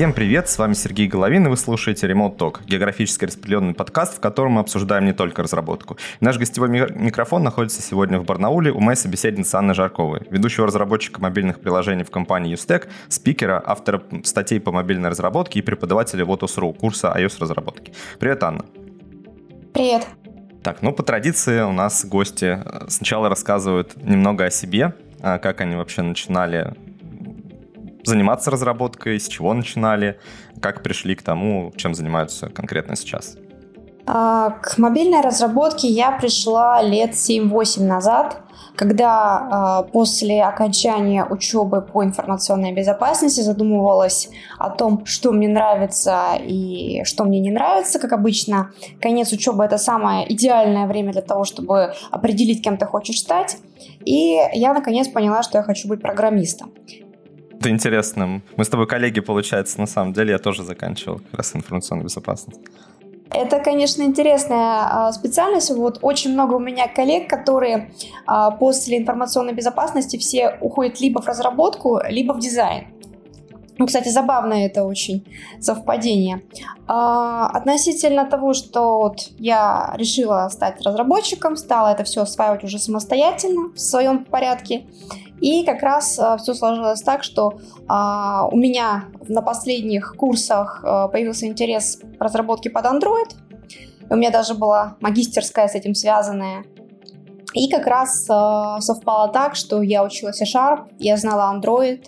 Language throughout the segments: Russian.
Всем привет, с вами Сергей Головин, и вы слушаете Remote Talk, географически распределенный подкаст, в котором мы обсуждаем не только разработку. Наш гостевой микрофон находится сегодня в Барнауле у моей собеседницы Анны Жарковой, ведущего разработчика мобильных приложений в компании Ustec, спикера, автора статей по мобильной разработке и преподавателя Lotus.ru курса iOS-разработки. Привет, Анна. Привет. Так, ну по традиции у нас гости сначала рассказывают немного о себе, а как они вообще начинали заниматься разработкой, с чего начинали, как пришли к тому, чем занимаются конкретно сейчас? А, к мобильной разработке я пришла лет 7-8 назад, когда а, после окончания учебы по информационной безопасности задумывалась о том, что мне нравится и что мне не нравится. Как обычно, конец учебы это самое идеальное время для того, чтобы определить, кем ты хочешь стать. И я наконец поняла, что я хочу быть программистом интересным. Мы с тобой коллеги, получается, на самом деле. Я тоже заканчивал как раз информационную безопасность. Это, конечно, интересная а, специальность. Вот очень много у меня коллег, которые а, после информационной безопасности все уходят либо в разработку, либо в дизайн. Ну, кстати, забавно это очень совпадение. А, относительно того, что вот я решила стать разработчиком, стала это все осваивать уже самостоятельно в своем порядке. И как раз а, все сложилось так, что а, у меня на последних курсах а, появился интерес к разработке под Android. У меня даже была магистерская с этим связанная. И как раз э, совпало так, что я училась C-Sharp, я знала Android,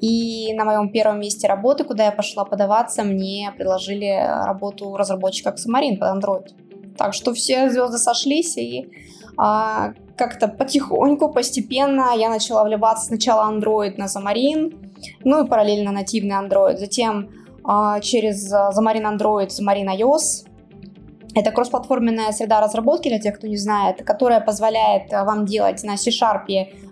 и на моем первом месте работы, куда я пошла подаваться, мне предложили работу разработчика Xamarin под Android. Так что все звезды сошлись, и а, как-то потихоньку, постепенно я начала вливаться сначала Android на Xamarin, ну и параллельно нативный Android, затем а, через Xamarin Android, Xamarin iOS. Это кроссплатформенная среда разработки, для тех, кто не знает, которая позволяет вам делать на C-Sharp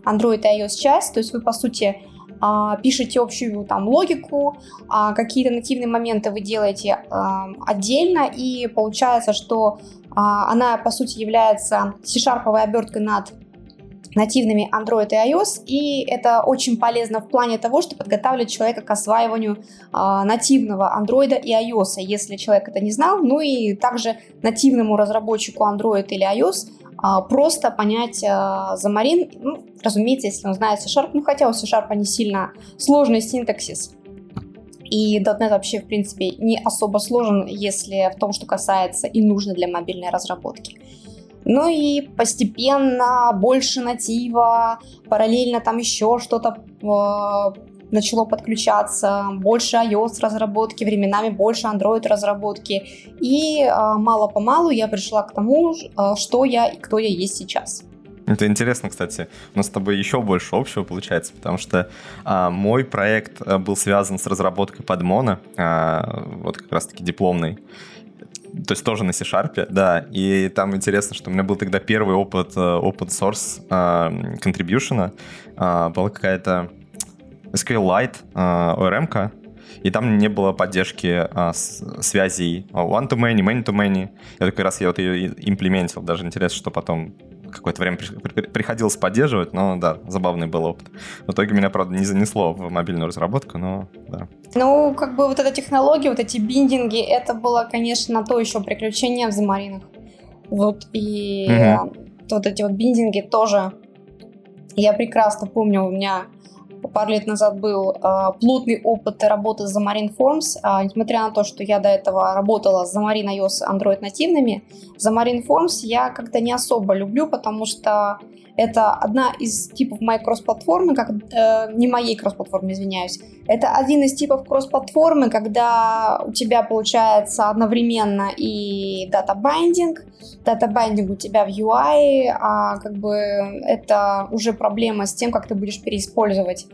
Android и iOS часть, то есть вы, по сути, а, пишете общую там логику, а какие-то нативные моменты вы делаете а, отдельно, и получается, что а, она, по сути, является C-шарповой оберткой над нативными Android и iOS, и это очень полезно в плане того, что подготавливает человека к осваиванию э, нативного Android и iOS, если человек это не знал, ну и также нативному разработчику Android или iOS э, просто понять э, Xamarin, ну, разумеется, если он знает C-Sharp, ну хотя у C-Sharp не сильно сложный синтаксис, и .NET вообще, в принципе, не особо сложен, если в том, что касается и нужно для мобильной разработки. Ну и постепенно больше натива, параллельно там еще что-то э, начало подключаться, больше iOS разработки, временами больше Android разработки. И э, мало-помалу я пришла к тому, э, что я и кто я есть сейчас. Это интересно, кстати. У нас с тобой еще больше общего получается, потому что а, мой проект а, был связан с разработкой под моно, а, вот как раз-таки дипломный. То есть тоже на C-Sharp, да. И там интересно, что у меня был тогда первый опыт uh, open source uh, contribution. Uh, была какая-то SQLite uh, ORM, и там не было поддержки uh, связей one-to-many, many-to-many. Я как раз я вот ее имплементил. Даже интересно, что потом какое-то время приходилось поддерживать, но да, забавный был опыт. В итоге меня, правда, не занесло в мобильную разработку, но да. Ну, как бы вот эта технология, вот эти биндинги, это было, конечно, то еще приключение в замаринах. Вот, и угу. вот эти вот биндинги тоже я прекрасно помню, у меня пару лет назад был э, плотный опыт работы с Xamarin Forms. Несмотря на то, что я до этого работала с Xamarin iOS Android нативными, Xamarin Forms я как-то не особо люблю, потому что это одна из типов моей кросс-платформы, как, э, не моей кросс-платформы, извиняюсь. Это один из типов кросс-платформы, когда у тебя получается одновременно и data binding, data binding у тебя в UI, а как бы это уже проблема с тем, как ты будешь переиспользовать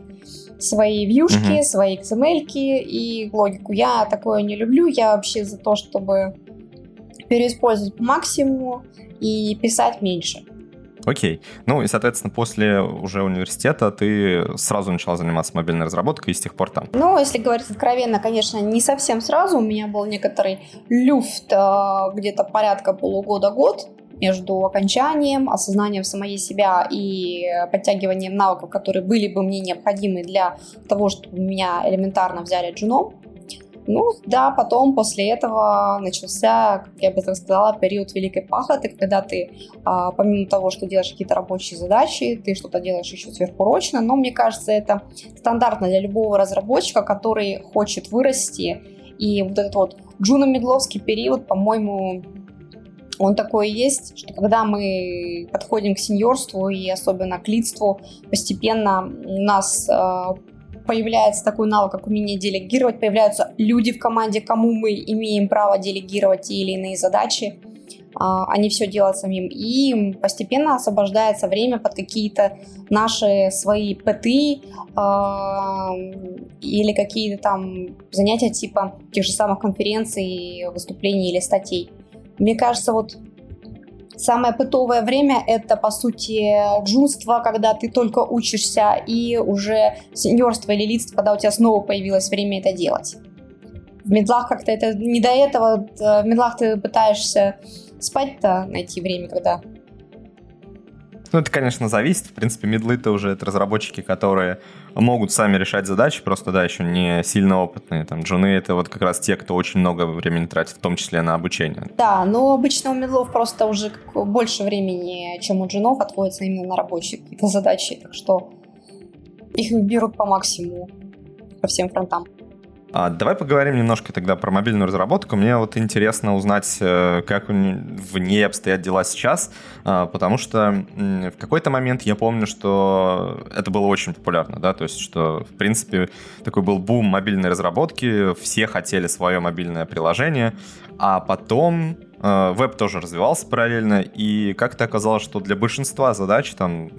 свои вьюшки, uh-huh. свои XML и логику. Я такое не люблю, я вообще за то, чтобы переиспользовать по максимуму и писать меньше. Окей. Ну и, соответственно, после уже университета ты сразу начала заниматься мобильной разработкой и с тех пор там? Ну, если говорить откровенно, конечно, не совсем сразу. У меня был некоторый люфт э, где-то порядка полугода-год между окончанием, осознанием самой себя и подтягиванием навыков, которые были бы мне необходимы для того, чтобы меня элементарно взяли джуном. Ну да, потом после этого начался, как я бы так сказала, период великой пахоты, когда ты, а, помимо того, что делаешь какие-то рабочие задачи, ты что-то делаешь еще сверхурочно, но мне кажется, это стандартно для любого разработчика, который хочет вырасти. И вот этот вот джуно-медловский период, по-моему, он такой есть, что когда мы подходим к сеньорству и особенно к лидству, постепенно у нас э, появляется такой навык, как умение делегировать, появляются люди в команде, кому мы имеем право делегировать те или иные задачи, а, они все делают самим. И постепенно освобождается время под какие-то наши свои ПТ а, или какие-то там занятия типа тех же самых конференций, выступлений или статей. Мне кажется, вот Самое пытовое время — это, по сути, джунство, когда ты только учишься, и уже сеньорство или лидство, когда у тебя снова появилось время это делать. В медлах как-то это не до этого. В медлах ты пытаешься спать-то найти время, когда ну, это, конечно, зависит. В принципе, медлы-то уже это разработчики, которые могут сами решать задачи, просто, да, еще не сильно опытные. Там, джуны — это вот как раз те, кто очень много времени тратит, в том числе на обучение. Да, но обычно у медлов просто уже больше времени, чем у джунов, отводится именно на рабочие какие-то задачи, так что их берут по максимуму по всем фронтам. А, давай поговорим немножко тогда про мобильную разработку. Мне вот интересно узнать, э, как в ней обстоят дела сейчас, а, потому что в какой-то момент я помню, что это было очень популярно, да, то есть что, в принципе, такой был бум мобильной разработки, все хотели свое мобильное приложение, а потом э, веб тоже развивался параллельно, и как-то оказалось, что для большинства задач, там,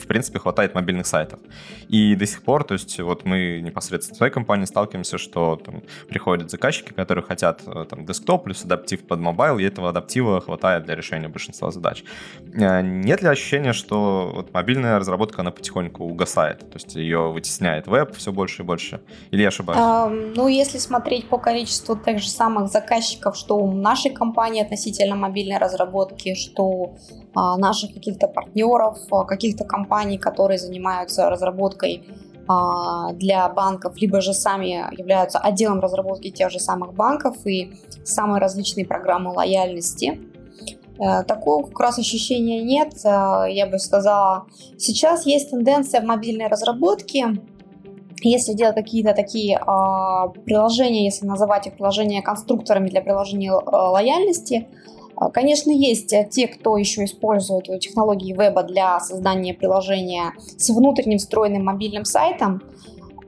в принципе, хватает мобильных сайтов. И до сих пор, то есть вот мы непосредственно в своей компании сталкиваемся, что там приходят заказчики, которые хотят э, там десктоп плюс адаптив под mobile, и этого адаптива хватает для решения большинства задач. Э, нет ли ощущения, что вот мобильная разработка, она потихоньку угасает, то есть ее вытесняет веб все больше и больше? Или я ошибаюсь? А, ну, если смотреть по количеству тех же самых заказчиков, что у нашей компании относительно мобильной разработки, что а, наших каких-то партнеров, а, каких-то компаний, которые занимаются разработкой а, для банков, либо же сами являются отделом разработки тех же самых банков и самые различные программы лояльности. Э, такого как раз ощущения нет. Я бы сказала, сейчас есть тенденция в мобильной разработке если делать какие-то такие э, приложения, если называть их приложения конструкторами для приложения э, лояльности, а, конечно, есть э, те, кто еще использует технологии веба для создания приложения с внутренним встроенным мобильным сайтом,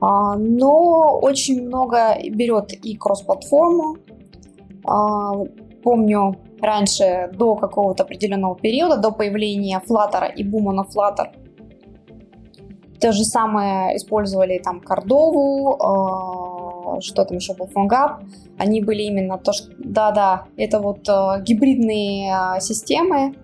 а, но очень много берет и кросс-платформу. А, помню, раньше, до какого-то определенного периода, до появления Flutter и бума на Flutter, то же самое использовали там Кордову, что там еще был, PhoneGap, они были именно то, что, да-да, это вот э, гибридные э, системы.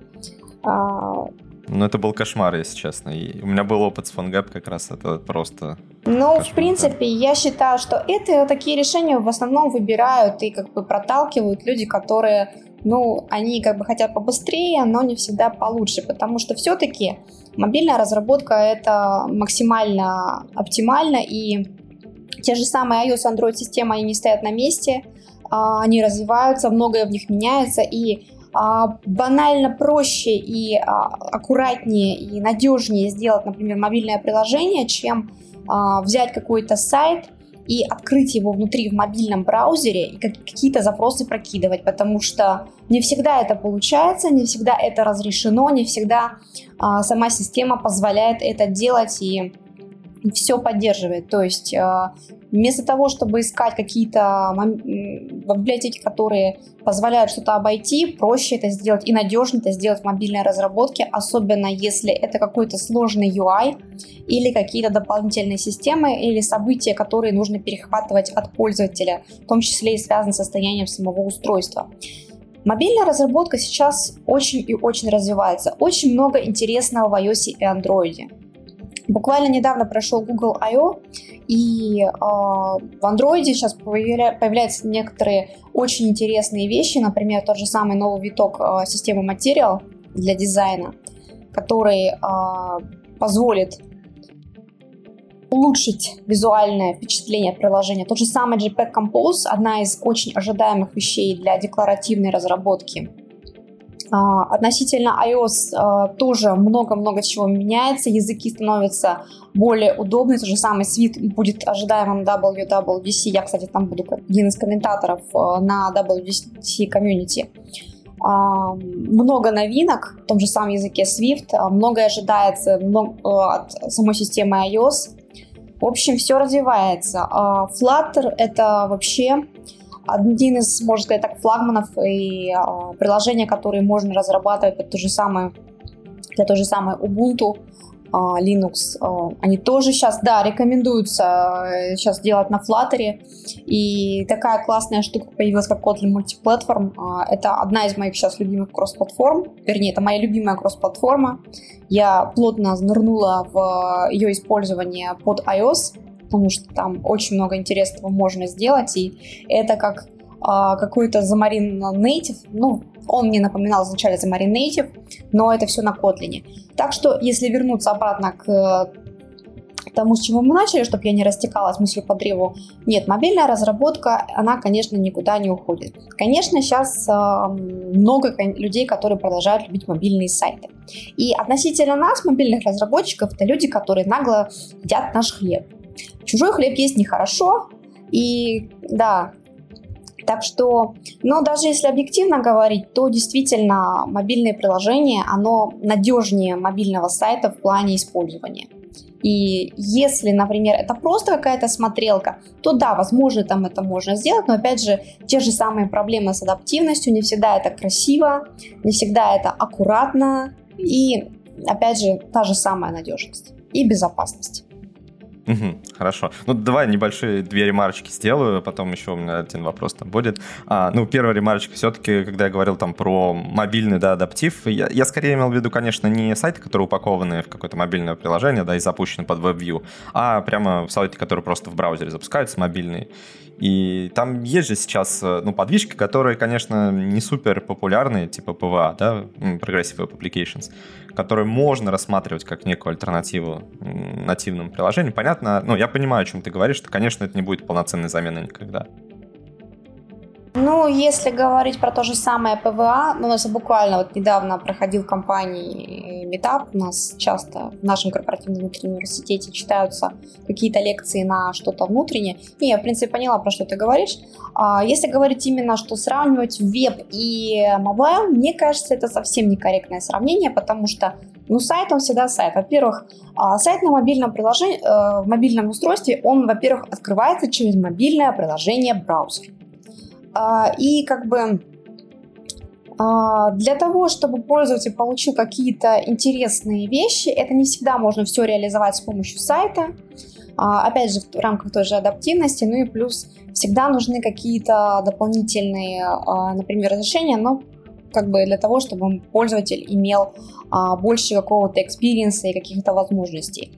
Э, ну, это был кошмар, если честно. И у меня был опыт с PhoneGap как раз, это просто... Ну, кошмар, в принципе, да. я считаю, что это такие решения в основном выбирают и как бы проталкивают люди, которые, ну, они как бы хотят побыстрее, но не всегда получше, потому что все-таки мобильная разработка это максимально оптимально и те же самые iOS Android системы, они не стоят на месте, а, они развиваются, многое в них меняется, и а, банально проще и а, аккуратнее и надежнее сделать, например, мобильное приложение, чем взять какой-то сайт и открыть его внутри в мобильном браузере и какие-то запросы прокидывать, потому что не всегда это получается, не всегда это разрешено, не всегда сама система позволяет это делать и все поддерживает. То есть э, вместо того, чтобы искать какие-то библиотеки, которые позволяют что-то обойти, проще это сделать и надежно это сделать в мобильной разработке, особенно если это какой-то сложный UI или какие-то дополнительные системы или события, которые нужно перехватывать от пользователя, в том числе и связаны с состоянием самого устройства. Мобильная разработка сейчас очень и очень развивается. Очень много интересного в iOS и Android. Буквально недавно прошел Google I.O., и э, в Android сейчас появля- появляются некоторые очень интересные вещи, например, тот же самый новый виток э, системы Material для дизайна, который э, позволит улучшить визуальное впечатление приложения. Тот же самый JPEG Compose, одна из очень ожидаемых вещей для декларативной разработки относительно iOS а, тоже много-много чего меняется, языки становятся более удобны, тот же самый Swift будет ожидаемым WWDC, я, кстати, там буду один из комментаторов а, на WWDC комьюнити. Много новинок в том же самом языке Swift, многое ожидается от самой системы iOS. В общем, все развивается. Flutter — это вообще один из, можно сказать так, флагманов и э, приложения, которые можно разрабатывать под то же самое, для той же самой Ubuntu, э, Linux. Э, они тоже сейчас, да, рекомендуются сейчас делать на Flutter. И такая классная штука появилась, как Kotlin Multiplatform. Э, это одна из моих сейчас любимых кросс-платформ. Вернее, это моя любимая кросс-платформа. Я плотно нырнула в ее использование под iOS потому что там очень много интересного можно сделать, и это как а, какой-то Xamarin Native, ну, он мне напоминал вначале Xamarin Native, но это все на Kotlin. Так что, если вернуться обратно к тому, с чего мы начали, чтобы я не растекалась мыслью по древу. Нет, мобильная разработка, она, конечно, никуда не уходит. Конечно, сейчас э, много людей, которые продолжают любить мобильные сайты. И относительно нас, мобильных разработчиков, это люди, которые нагло едят наш хлеб. Чужой хлеб есть нехорошо, и да, так что, но даже если объективно говорить, то действительно мобильное приложение, оно надежнее мобильного сайта в плане использования. И если, например, это просто какая-то смотрелка, то да, возможно, там это можно сделать, но опять же, те же самые проблемы с адаптивностью, не всегда это красиво, не всегда это аккуратно, и опять же, та же самая надежность и безопасность. Угу, хорошо. Ну, давай небольшие две ремарочки сделаю, потом еще у меня один вопрос там будет. А, ну, первая ремарочка все-таки, когда я говорил там про мобильный, да, адаптив, я, я скорее имел в виду, конечно, не сайты, которые упакованы в какое-то мобильное приложение, да, и запущены под WebView, а прямо сайты, которые просто в браузере запускаются, мобильные. И там есть же сейчас, э, ну, подвижки, которые, конечно, не супер популярные, типа PVA, да, Progressive Web Applications, которые можно рассматривать как некую альтернативу нативному приложению. Понятно, ну, я понимаю, о чем ты говоришь, что, конечно, это не будет полноценной заменой никогда. Ну, если говорить про то же самое PWA, ну, у нас буквально вот недавно проходил компании Meetup, у нас часто в нашем корпоративном внутреннем университете читаются какие-то лекции на что-то внутреннее, и я, в принципе, поняла, про что ты говоришь. А если говорить именно, что сравнивать веб и mobile, мне кажется, это совсем некорректное сравнение, потому что ну, сайт, он всегда сайт. Во-первых, а, сайт на мобильном приложении, э, в мобильном устройстве, он, во-первых, открывается через мобильное приложение браузер. А, и как бы а, для того, чтобы пользователь получил какие-то интересные вещи, это не всегда можно все реализовать с помощью сайта. А, опять же, в рамках той же адаптивности, ну и плюс всегда нужны какие-то дополнительные, например, разрешения, но как бы для того, чтобы пользователь имел больше какого-то экспириенса и каких-то возможностей.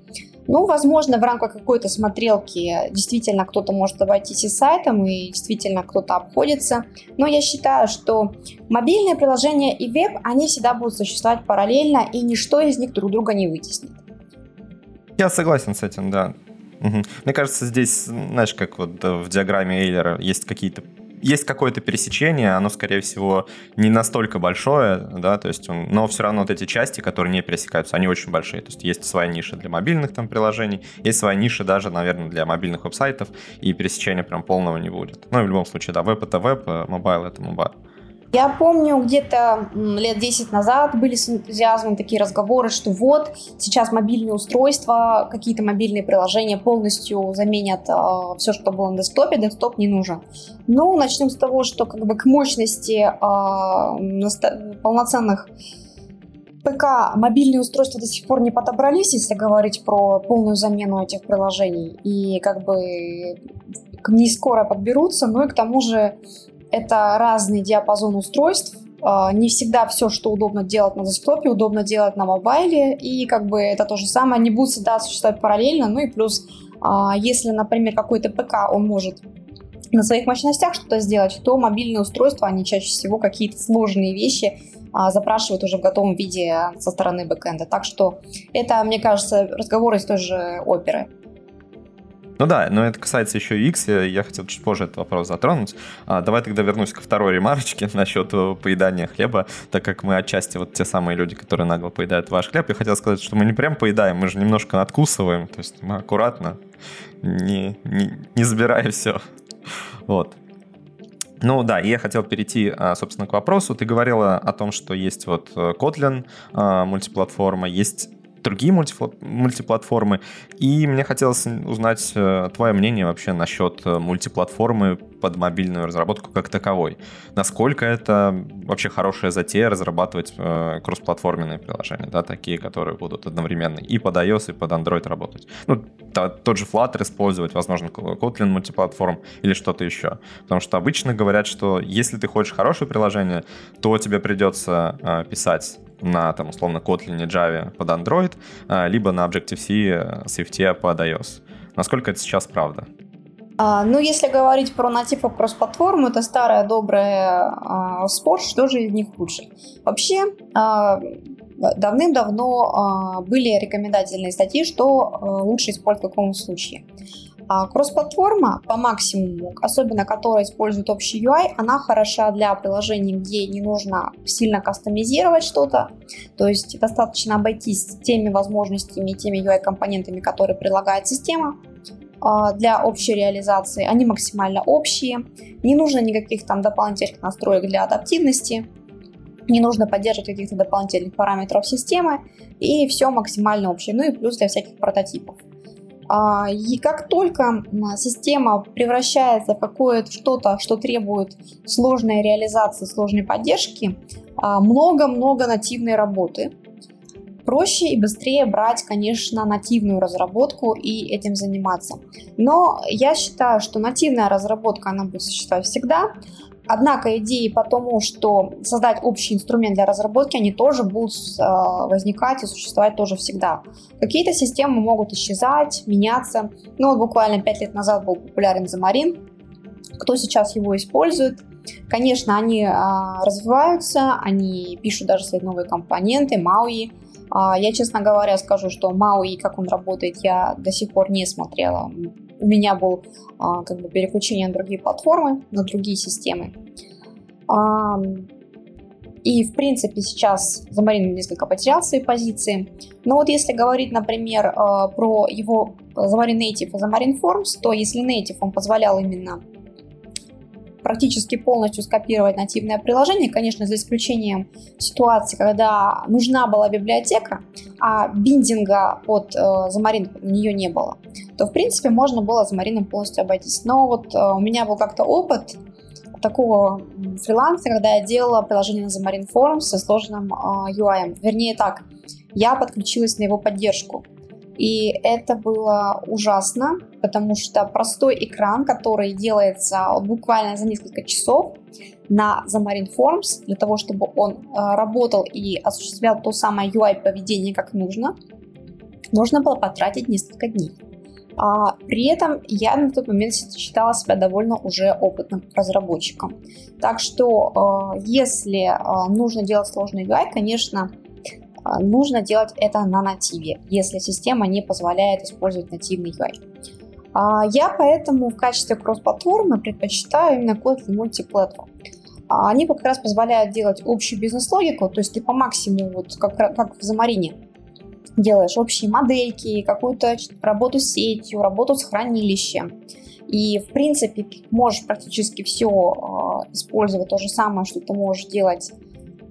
Ну, возможно, в рамках какой-то смотрелки действительно кто-то может обойтись и сайтом, и действительно кто-то обходится. Но я считаю, что мобильные приложения и веб, они всегда будут существовать параллельно, и ничто из них друг друга не вытеснит. Я согласен с этим, да. Угу. Мне кажется, здесь, знаешь, как вот в диаграмме Эйлера есть какие-то есть какое-то пересечение, оно, скорее всего, не настолько большое, да, то есть, он, но все равно вот эти части, которые не пересекаются, они очень большие. То есть есть своя ниша для мобильных там приложений, есть своя ниша даже, наверное, для мобильных веб-сайтов, и пересечения прям полного не будет. Ну, в любом случае, да, веб это веб, а mobile это mobile. Я помню, где-то лет 10 назад были с энтузиазмом такие разговоры, что вот, сейчас мобильные устройства, какие-то мобильные приложения полностью заменят э, а, все, что было на десктопе, десктоп не нужен. Ну, начнем с того, что как бы к мощности э, полноценных ПК мобильные устройства до сих пор не подобрались, если говорить про полную замену этих приложений. И как бы не скоро подберутся, но и к тому же это разный диапазон устройств, а, не всегда все, что удобно делать на десктопе, удобно делать на мобайле, и как бы это то же самое, не будет всегда существовать параллельно, ну и плюс, а, если, например, какой-то ПК, он может на своих мощностях что-то сделать, то мобильные устройства, они чаще всего какие-то сложные вещи а, запрашивают уже в готовом виде со стороны бэкэнда. Так что это, мне кажется, разговор из той же оперы. Ну да, но это касается еще X, я хотел чуть позже этот вопрос затронуть. А, давай тогда вернусь ко второй ремарочке насчет э, поедания хлеба, так как мы отчасти вот те самые люди, которые нагло поедают ваш хлеб. Я хотел сказать, что мы не прям поедаем, мы же немножко надкусываем, то есть мы аккуратно, не, не, не забирая все. Вот. Ну да, я хотел перейти, а, собственно, к вопросу. Ты говорила о том, что есть вот э, Kotlin а, мультиплатформа, есть другие мультиплатформы. И мне хотелось узнать э, твое мнение вообще насчет э, мультиплатформы под мобильную разработку как таковой. Насколько это вообще хорошая затея разрабатывать э, кроссплатформенные приложения, да, такие, которые будут одновременно и под iOS, и под Android работать. Ну, тот же Flutter использовать, возможно, Kotlin мультиплатформ или что-то еще. Потому что обычно говорят, что если ты хочешь хорошее приложение, то тебе придется писать на, там, условно, Kotlin, Java под Android, а, либо на Objective-C, Swift под iOS. Насколько это сейчас правда? А, ну, если говорить про натив кросс-платформу, это старая добрая а, что же из них лучше. Вообще, а, давным-давно а, были рекомендательные статьи, что а, лучше использовать в каком случае. А кросс-платформа по максимуму, особенно которая использует общий UI, она хороша для приложений, где не нужно сильно кастомизировать что-то, то есть достаточно обойтись теми возможностями, теми UI-компонентами, которые предлагает система а, для общей реализации. Они максимально общие, не нужно никаких там дополнительных настроек для адаптивности, не нужно поддерживать каких-то дополнительных параметров системы, и все максимально общее. Ну и плюс для всяких прототипов. А, и как только система превращается в какое-то что-то, что требует сложной реализации, сложной поддержки, а, много-много нативной работы. Проще и быстрее брать, конечно, нативную разработку и этим заниматься. Но я считаю, что нативная разработка, она будет существовать всегда, Однако идеи по тому, что создать общий инструмент для разработки, они тоже будут э, возникать и существовать тоже всегда. Какие-то системы могут исчезать, меняться. Ну вот буквально 5 лет назад был популярен Xamarin. Кто сейчас его использует? Конечно, они э, развиваются, они пишут даже свои новые компоненты, MAUI. А, я, честно говоря, скажу, что MAUI, как он работает, я до сих пор не смотрела у меня был а, как бы переключение на другие платформы, на другие системы. А, и, в принципе, сейчас Замарин несколько потерял свои позиции. Но вот если говорить, например, а, про его Xamarin Native и Xamarin Forms, то если Native он позволял именно практически полностью скопировать нативное приложение, конечно, за исключением ситуации, когда нужна была библиотека, а биндинга под э, на нее не было, то, в принципе, можно было Xamarin полностью обойтись. Но вот э, у меня был как-то опыт такого фриланса, когда я делала приложение на Xamarin Forms со сложным э, UI. Вернее так, я подключилась на его поддержку. И это было ужасно, потому что простой экран, который делается буквально за несколько часов на Xamarin Forms, для того, чтобы он э, работал и осуществлял то самое UI-поведение, как нужно, нужно было потратить несколько дней. А, при этом я на тот момент считала себя довольно уже опытным разработчиком. Так что, э, если э, нужно делать сложный UI, конечно, нужно делать это на нативе, если система не позволяет использовать нативный UI. А, я поэтому в качестве кросс-платформы предпочитаю именно Kotlin Multiplatform. А, они как раз позволяют делать общую бизнес-логику, то есть ты по максимуму, вот как, как в Замарине, делаешь общие модельки, какую-то работу с сетью, работу с хранилищем. И, в принципе, можешь практически все использовать то же самое, что ты можешь делать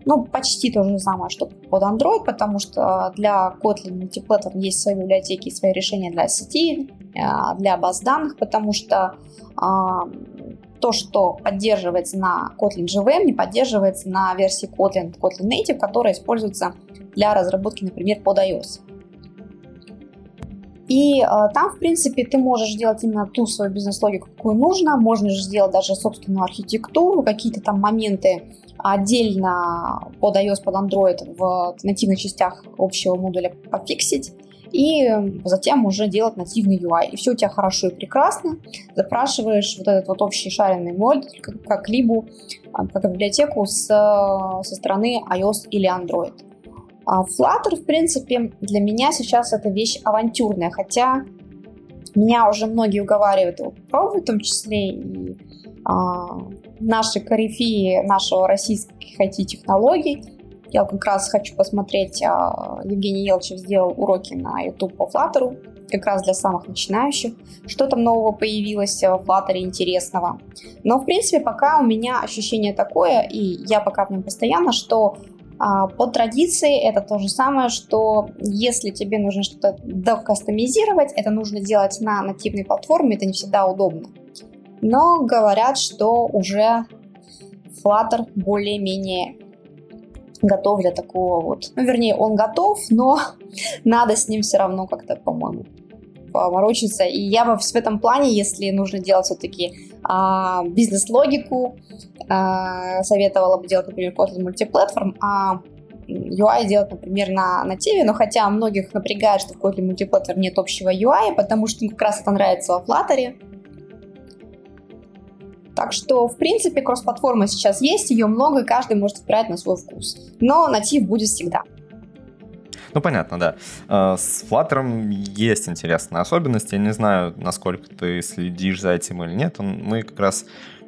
ну, почти то же самое, что под Android, потому что для Kotlin Multiplatform есть свои библиотеки, свои решения для сети, э, для баз данных, потому что а, то, что поддерживается на Kotlin JVM, не поддерживается на версии Kotlin, Kotlin Native, которая используется для разработки, например, под iOS. И э, там, в принципе, ты можешь делать именно ту свою бизнес-логику, какую нужно. Можно же сделать даже собственную архитектуру, какие-то там моменты отдельно под iOS, под Android в нативных частях общего модуля пофиксить и затем уже делать нативный UI. И все у тебя хорошо и прекрасно. Запрашиваешь вот этот вот общий шаренный модуль, как, как либо как библиотеку с, со стороны iOS или Android. А Flutter, в принципе, для меня сейчас это вещь авантюрная, хотя меня уже многие уговаривают его пробовать, в том числе и а, наши корифеи нашего российских IT-технологий. Я как раз хочу посмотреть, а, Евгений Елчев сделал уроки на YouTube по Flutter, как раз для самых начинающих. Что там нового появилось в Flutter интересного. Но, в принципе, пока у меня ощущение такое, и я пока в нем постоянно, что а, по традиции это то же самое, что если тебе нужно что-то докастомизировать, это нужно делать на нативной платформе, это не всегда удобно. Но говорят, что уже Flutter более-менее готов для такого вот. Ну, вернее, он готов, но надо с ним все равно как-то, по-моему, поморочиться. И я бы в этом плане, если нужно делать все-таки а, бизнес-логику, а, советовала бы делать, например, Kotlin мультиплатформ, а UI делать, например, на нативе, но хотя многих напрягает, что в Kotlin мультиплатформ нет общего UI, потому что им как раз это нравится во Flutter. Так что, в принципе, кросс-платформа сейчас есть, ее много, и каждый может выбирать на свой вкус. Но натив будет всегда. Ну, понятно, да. А, с Flutter есть интересная особенность. Я не знаю, насколько ты следишь за этим или нет. Мы как раз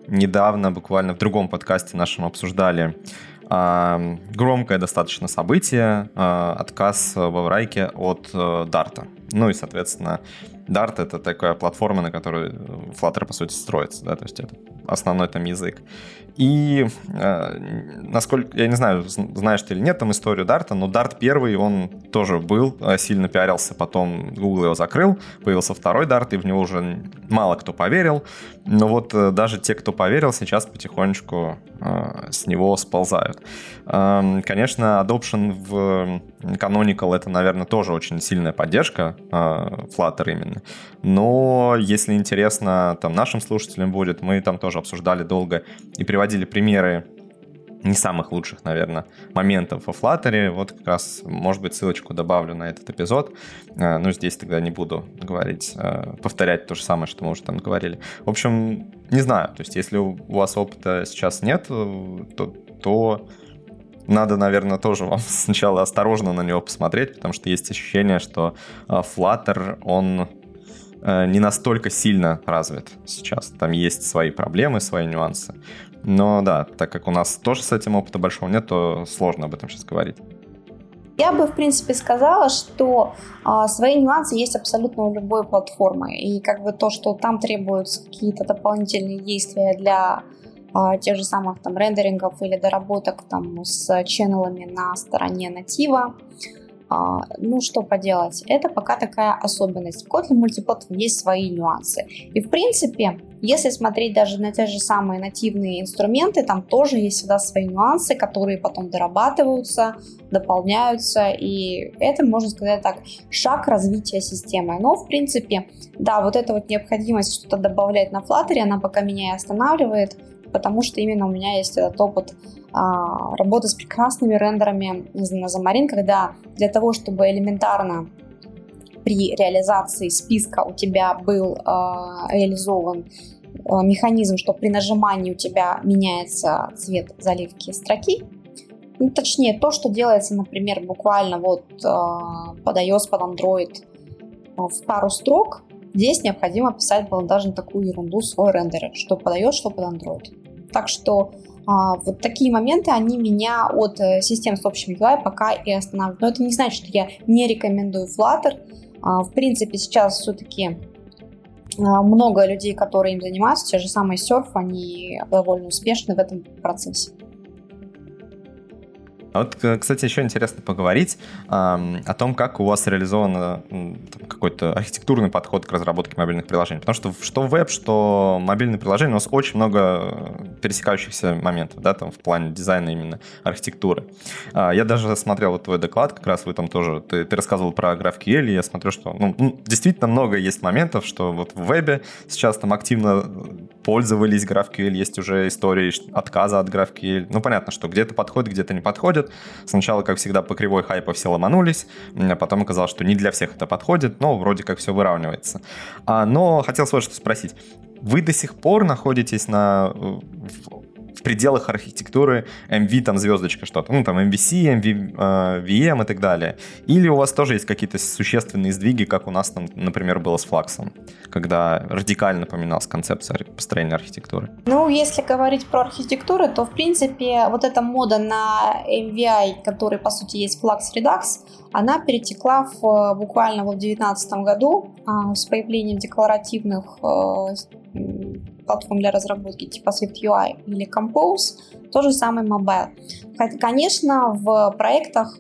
недавно, буквально в другом подкасте нашем обсуждали а, громкое достаточно событие, а, отказ во Врайке от Дарта. Ну и, соответственно, Dart — это такая платформа, на которой Flutter, по сути, строится, да, то есть это основной там язык. И э, насколько, я не знаю, знаешь ты или нет там историю Дарта, но Dart первый, он тоже был, э, сильно пиарился, потом Google его закрыл, появился второй Dart, и в него уже мало кто поверил. Но вот э, даже те, кто поверил, сейчас потихонечку э, с него сползают. Э, конечно, adoption в Canonical это, наверное, тоже очень сильная поддержка э, Flutter именно. Но если интересно там нашим слушателям будет, мы там тоже обсуждали долго и приводили примеры не самых лучших, наверное, моментов во Flutter. Вот как раз, может быть, ссылочку добавлю на этот эпизод. Э, ну, здесь тогда не буду говорить, э, повторять то же самое, что мы уже там говорили. В общем, не знаю. То есть, если у вас опыта сейчас нет, э, то, то надо, наверное, тоже вам сначала осторожно на него посмотреть, потому что есть ощущение, что Flutter, он не настолько сильно развит сейчас. Там есть свои проблемы, свои нюансы. Но да, так как у нас тоже с этим опыта большого нет, то сложно об этом сейчас говорить. Я бы, в принципе, сказала, что а, свои нюансы есть абсолютно у любой платформы. И как бы то, что там требуются какие-то дополнительные действия для а, тех же самых там рендерингов или доработок там с ченнелами на стороне натива, а, ну, что поделать, это пока такая особенность. В Kotlin Multiplatform есть свои нюансы. И, в принципе, если смотреть даже на те же самые нативные инструменты, там тоже есть всегда свои нюансы, которые потом дорабатываются, дополняются, и это, можно сказать так, шаг развития системы. Но, в принципе, да, вот эта вот необходимость что-то добавлять на Flutter, она пока меня и останавливает, потому что именно у меня есть этот опыт а, работы с прекрасными рендерами на Xamarin, когда для того, чтобы элементарно при реализации списка у тебя был а, реализован а, механизм, что при нажимании у тебя меняется цвет заливки строки, ну, точнее, то, что делается, например, буквально вот под iOS, под Android в пару строк, здесь необходимо писать было даже такую ерунду свой рендер, что под iOS, что под Android. Так что а, вот такие моменты, они меня от э, систем с общим UI пока и останавливают. Но это не значит, что я не рекомендую Flutter. А, в принципе, сейчас все-таки а, много людей, которые им занимаются, те же самые серф, они довольно успешны в этом процессе. А вот, кстати, еще интересно поговорить э, о том, как у вас реализован какой-то архитектурный подход к разработке мобильных приложений. Потому что что веб, что мобильные приложения, у нас очень много пересекающихся моментов, да, там в плане дизайна именно архитектуры. Э, я даже смотрел вот твой доклад, как раз вы там тоже, ты, ты рассказывал про GraphQL, и я смотрю, что ну, действительно много есть моментов, что вот в вебе сейчас там активно пользовались GraphQL, есть уже истории отказа от GraphQL. Ну, понятно, что где-то подходит, где-то не подходит, подходит. Сначала, как всегда, по кривой хайпа все ломанулись, а потом оказалось, что не для всех это подходит, но вроде как все выравнивается. А, но хотел вот что спросить. Вы до сих пор находитесь на пределах архитектуры MV, там звездочка что-то, ну там MVC, MV, э, VM и так далее. Или у вас тоже есть какие-то существенные сдвиги, как у нас там, например, было с флаксом, когда радикально поменялась концепция построения архитектуры? Ну, если говорить про архитектуру, то, в принципе, вот эта мода на MVI, который, по сути, есть Flux Redux, она перетекла в, буквально вот в 2019 году а, с появлением декларативных э, платформ для разработки типа SwiftUI или Compose, то же самое Mobile. Конечно, в проектах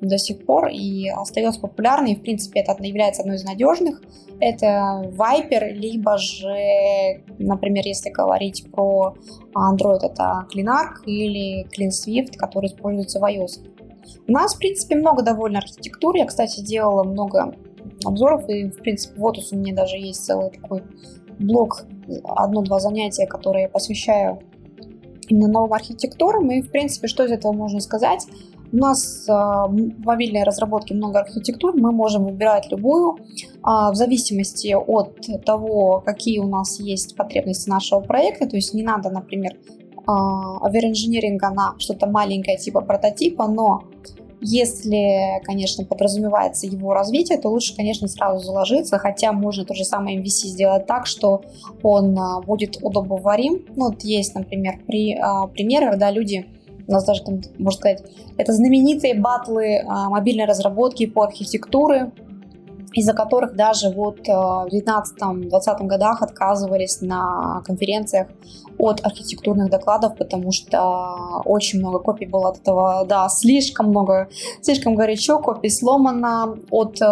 до сих пор и остается популярной, и в принципе это является одной из надежных, это Viper, либо же, например, если говорить про Android, это CleanArc или CleanSwift, который используется в iOS. У нас, в принципе, много довольно архитектуры. Я, кстати, делала много обзоров, и, в принципе, вот у меня даже есть целый такой блок, одно-два занятия, которые я посвящаю именно новым архитектурам. И, в принципе, что из этого можно сказать? У нас э, в мобильной разработке много архитектур, мы можем выбирать любую, э, в зависимости от того, какие у нас есть потребности нашего проекта. То есть не надо, например, оверинжиниринга на что-то маленькое типа прототипа, но если, конечно, подразумевается его развитие, то лучше, конечно, сразу заложиться, хотя можно то же самое MVC сделать так, что он а, будет удобоварим. Ну, вот есть, например, при, а, примеры, когда люди у нас даже там, можно сказать, это знаменитые батлы а, мобильной разработки по архитектуре, из-за которых даже вот э, в 19-20 годах отказывались на конференциях от архитектурных докладов, потому что очень много копий было от этого, да, слишком много, слишком горячо, копий сломано, от э,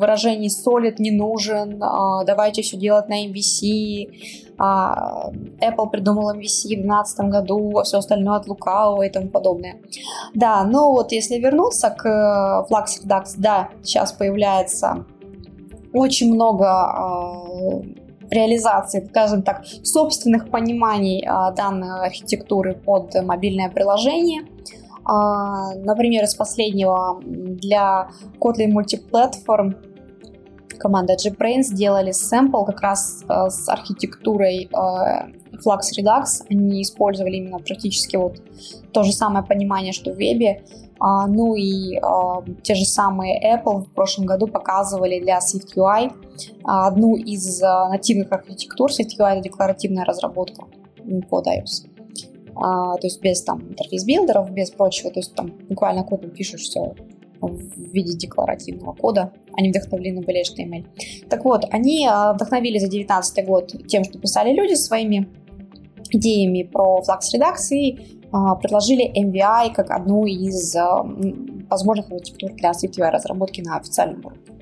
выражений solid не нужен, э, давайте все делать на MVC, а Apple придумал MVC в 2012 году, а все остальное от лукавого и тому подобное. Да, но вот если вернуться к Flux Redux, да, сейчас появляется очень много э, реализации, скажем так, собственных пониманий э, данной архитектуры под мобильное приложение. Э, например, из последнего для Kotlin Multiplatform команда JetBrains сделали sample как раз э, с архитектурой Flux Redux. Они использовали именно практически вот то же самое понимание, что в вебе. А, ну и а, те же самые Apple в прошлом году показывали для SwiftUI а, одну из а, нативных архитектур. SwiftUI — это декларативная разработка под iOS. А, то есть без там интерфейс-билдеров, без прочего. То есть там буквально кодом пишешь все в виде декларативного кода. Они вдохновлены были HTML. Так вот, они а, вдохновили за 2019 год тем, что писали люди своими идеями про Flux Redux и а, предложили MVI как одну из а, возможных архитектур для SwiftUI разработки на официальном уровне.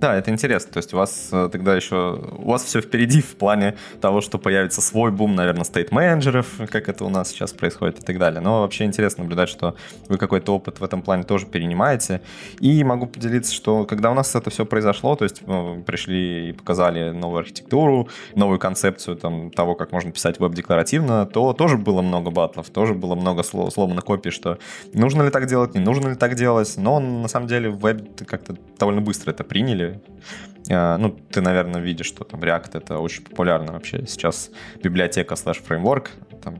Да, это интересно. То есть у вас э, тогда еще... У вас все впереди в плане того, что появится свой бум, наверное, стейт-менеджеров, как это у нас сейчас происходит и так далее. Но вообще интересно наблюдать, что вы какой-то опыт в этом плане тоже перенимаете. И могу поделиться, что когда у нас это все произошло, то есть ну, пришли и показали новую архитектуру, новую концепцию там, того, как можно писать веб-декларативно, то тоже было много батлов, тоже было много сломанных копий, что нужно ли так делать, не нужно ли так делать. Но на самом деле в веб как-то довольно быстро это приняли, а, ну, ты, наверное, видишь, что там React это очень популярно вообще. Сейчас библиотека slash фреймворк, там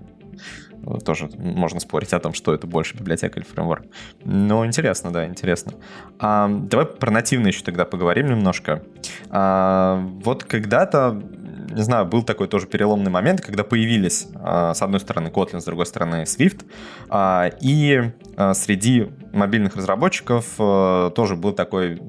э, тоже можно спорить о том, что это больше библиотека или фреймворк. Но интересно, да, интересно. А, давай про нативные еще тогда поговорим немножко. А, вот когда-то не знаю, был такой тоже переломный момент, когда появились, а, с одной стороны, Kotlin, с другой стороны, Swift, а, и а, среди мобильных разработчиков тоже был такой,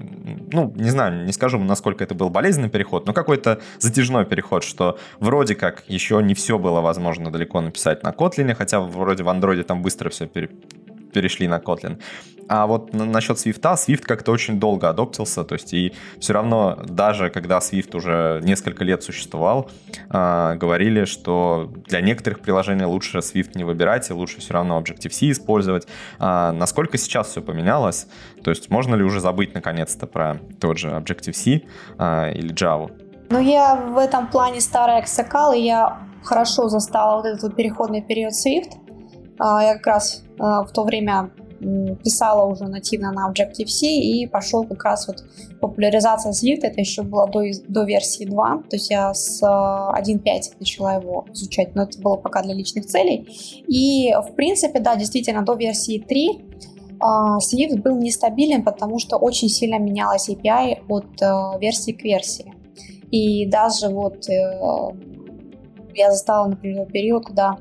ну, не знаю, не скажу, насколько это был болезненный переход, но какой-то затяжной переход, что вроде как еще не все было возможно далеко написать на Kotlin, хотя вроде в Android там быстро все перешли на Kotlin. А вот насчет Swift, Swift как-то очень долго адоптился, то есть и все равно даже когда Swift уже несколько лет существовал, э, говорили, что для некоторых приложений лучше Swift не выбирать, и лучше все равно Objective-C использовать. А насколько сейчас все поменялось? То есть можно ли уже забыть наконец-то про тот же Objective-C э, или Java? Ну, я в этом плане старая аксакал, и я хорошо застала вот этот переходный период Swift. Я как раз в то время писала уже нативно на Objective-C и пошел как раз вот популяризация Swift, это еще было до, до версии 2, то есть я с 1.5 э, начала его изучать, но это было пока для личных целей. И в принципе, да, действительно, до версии 3 а, Swift был нестабилен, потому что очень сильно менялась API от э, версии к версии. И даже вот э, я застала, например, период, когда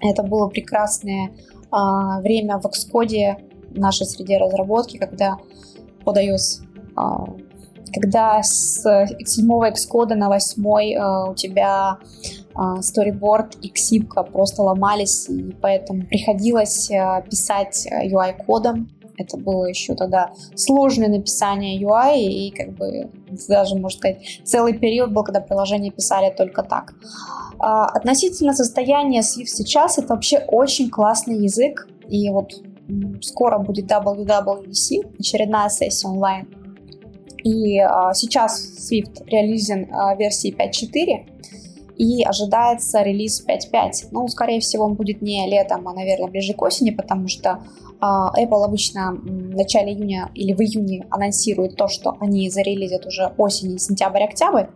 это было прекрасное время в Xcode в нашей среде разработки, когда под а, когда с седьмого Xcode на восьмой а, у тебя а, storyboard и ксипка просто ломались, и поэтому приходилось а, писать UI-кодом. Это было еще тогда сложное написание UI, и как бы даже, можно сказать, целый период был, когда приложение писали только так. А, относительно состояния Swift сейчас, это вообще очень классный язык, и вот скоро будет WWDC, очередная сессия онлайн. И а, сейчас Swift реализен а, версии 5.4, и ожидается релиз 5.5. Ну, скорее всего, он будет не летом, а, наверное, ближе к осени, потому что Apple обычно в начале июня или в июне анонсирует то, что они зарелизят уже осень, сентябрь-октябрь.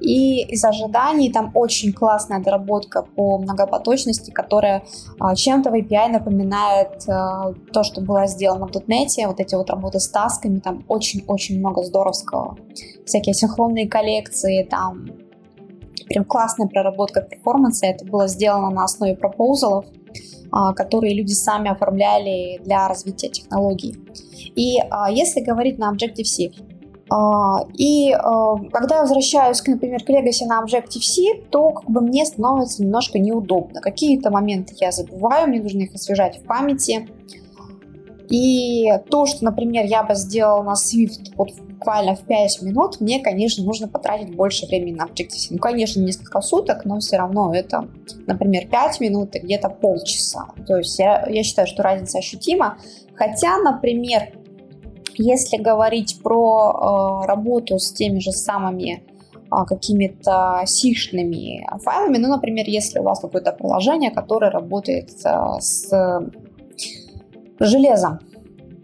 И из ожиданий там очень классная доработка по многопоточности, которая а, чем-то в API напоминает а, то, что было сделано в .NET, вот эти вот работы с тасками, там очень-очень много здоровского. Всякие синхронные коллекции, там прям классная проработка перформанса, это было сделано на основе пропозалов, а, которые люди сами оформляли для развития технологий. И а, если говорить на Objective-C, а, и когда я возвращаюсь, например, к Legacy на Objective-C, то как бы мне становится немножко неудобно. Какие-то моменты я забываю, мне нужно их освежать в памяти. И то, что, например, я бы сделала на Swift вот буквально в 5 минут, мне, конечно, нужно потратить больше времени на Objective-C. Ну, конечно, несколько суток, но все равно это, например, 5 минут и где-то полчаса. То есть я, я считаю, что разница ощутима. Хотя, например, если говорить про э, работу с теми же самыми э, какими-то сишными файлами, ну, например, если у вас какое-то приложение, которое работает э, с железом,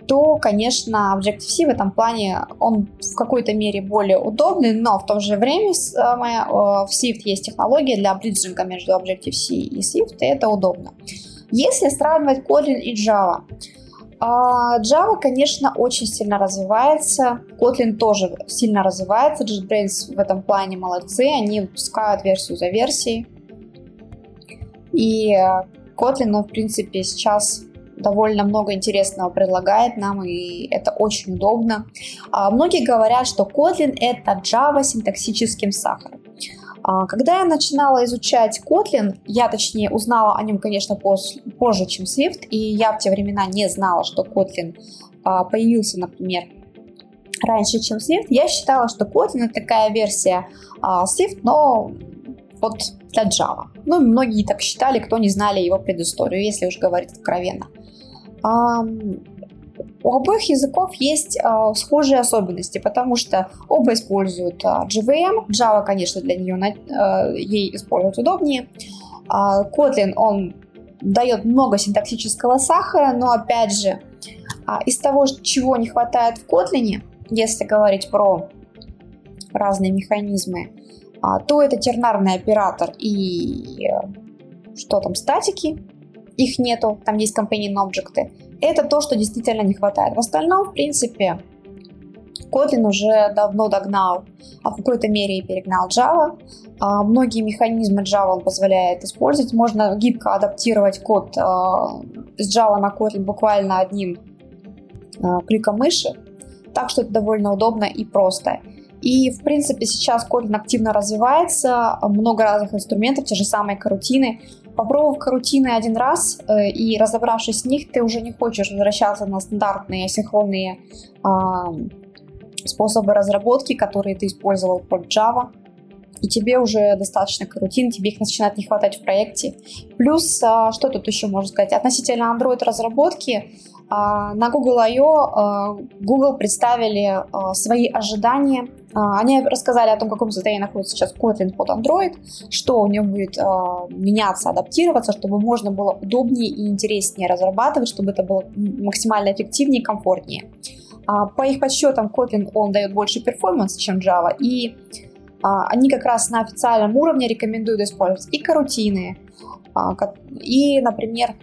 то, конечно, Objective-C в этом плане, он в какой-то мере более удобный, но в то же время самое, в Swift есть технология для бриджинга между Objective-C и Swift, и это удобно. Если сравнивать Kotlin и Java, а, Java, конечно, очень сильно развивается, Kotlin тоже сильно развивается, JetBrains в этом плане молодцы, они выпускают версию за версией, и Kotlin, ну, в принципе, сейчас довольно много интересного предлагает нам, и это очень удобно. А, многие говорят, что Kotlin — это Java синтаксическим сахаром. А, когда я начинала изучать Kotlin, я точнее узнала о нем, конечно, позже, чем Swift, и я в те времена не знала, что Kotlin а, появился, например, раньше, чем Swift. Я считала, что Kotlin это такая версия Swift, но вот для Java. Ну, многие так считали, кто не знали его предысторию, если уж говорить откровенно. У обоих языков есть э, схожие особенности, потому что оба используют э, JVM. Java, конечно, для нее э, ей использовать удобнее. Э, Kotlin, он дает много синтаксического сахара, но опять же, э, из того, чего не хватает в Kotlin, если говорить про разные механизмы, э, то это тернарный оператор и э, что там, статики, их нету, там есть companion объекты. Это то, что действительно не хватает. В остальном, в принципе, Kotlin уже давно догнал, а в какой-то мере и перегнал Java. А многие механизмы Java он позволяет использовать. Можно гибко адаптировать код а, с Java на Kotlin буквально одним а, кликом мыши. Так что это довольно удобно и просто. И, в принципе, сейчас Kotlin активно развивается, много разных инструментов, те же самые карутины. Попробовав карутины один раз э, и разобравшись с них, ты уже не хочешь возвращаться на стандартные синхронные э, способы разработки, которые ты использовал под Java и тебе уже достаточно карутин, тебе их начинает не хватать в проекте. Плюс, а, что тут еще можно сказать, относительно Android разработки, а, на Google I.O. А, Google представили свои ожидания. Они рассказали о том, в каком состоянии находится сейчас Kotlin под Android, что у него будет меняться, адаптироваться, чтобы можно было удобнее и интереснее разрабатывать, чтобы это было максимально эффективнее и комфортнее. По их подсчетам, Kotlin он дает больше performance, чем Java, и они как раз на официальном уровне рекомендуют использовать и корутины, и, например,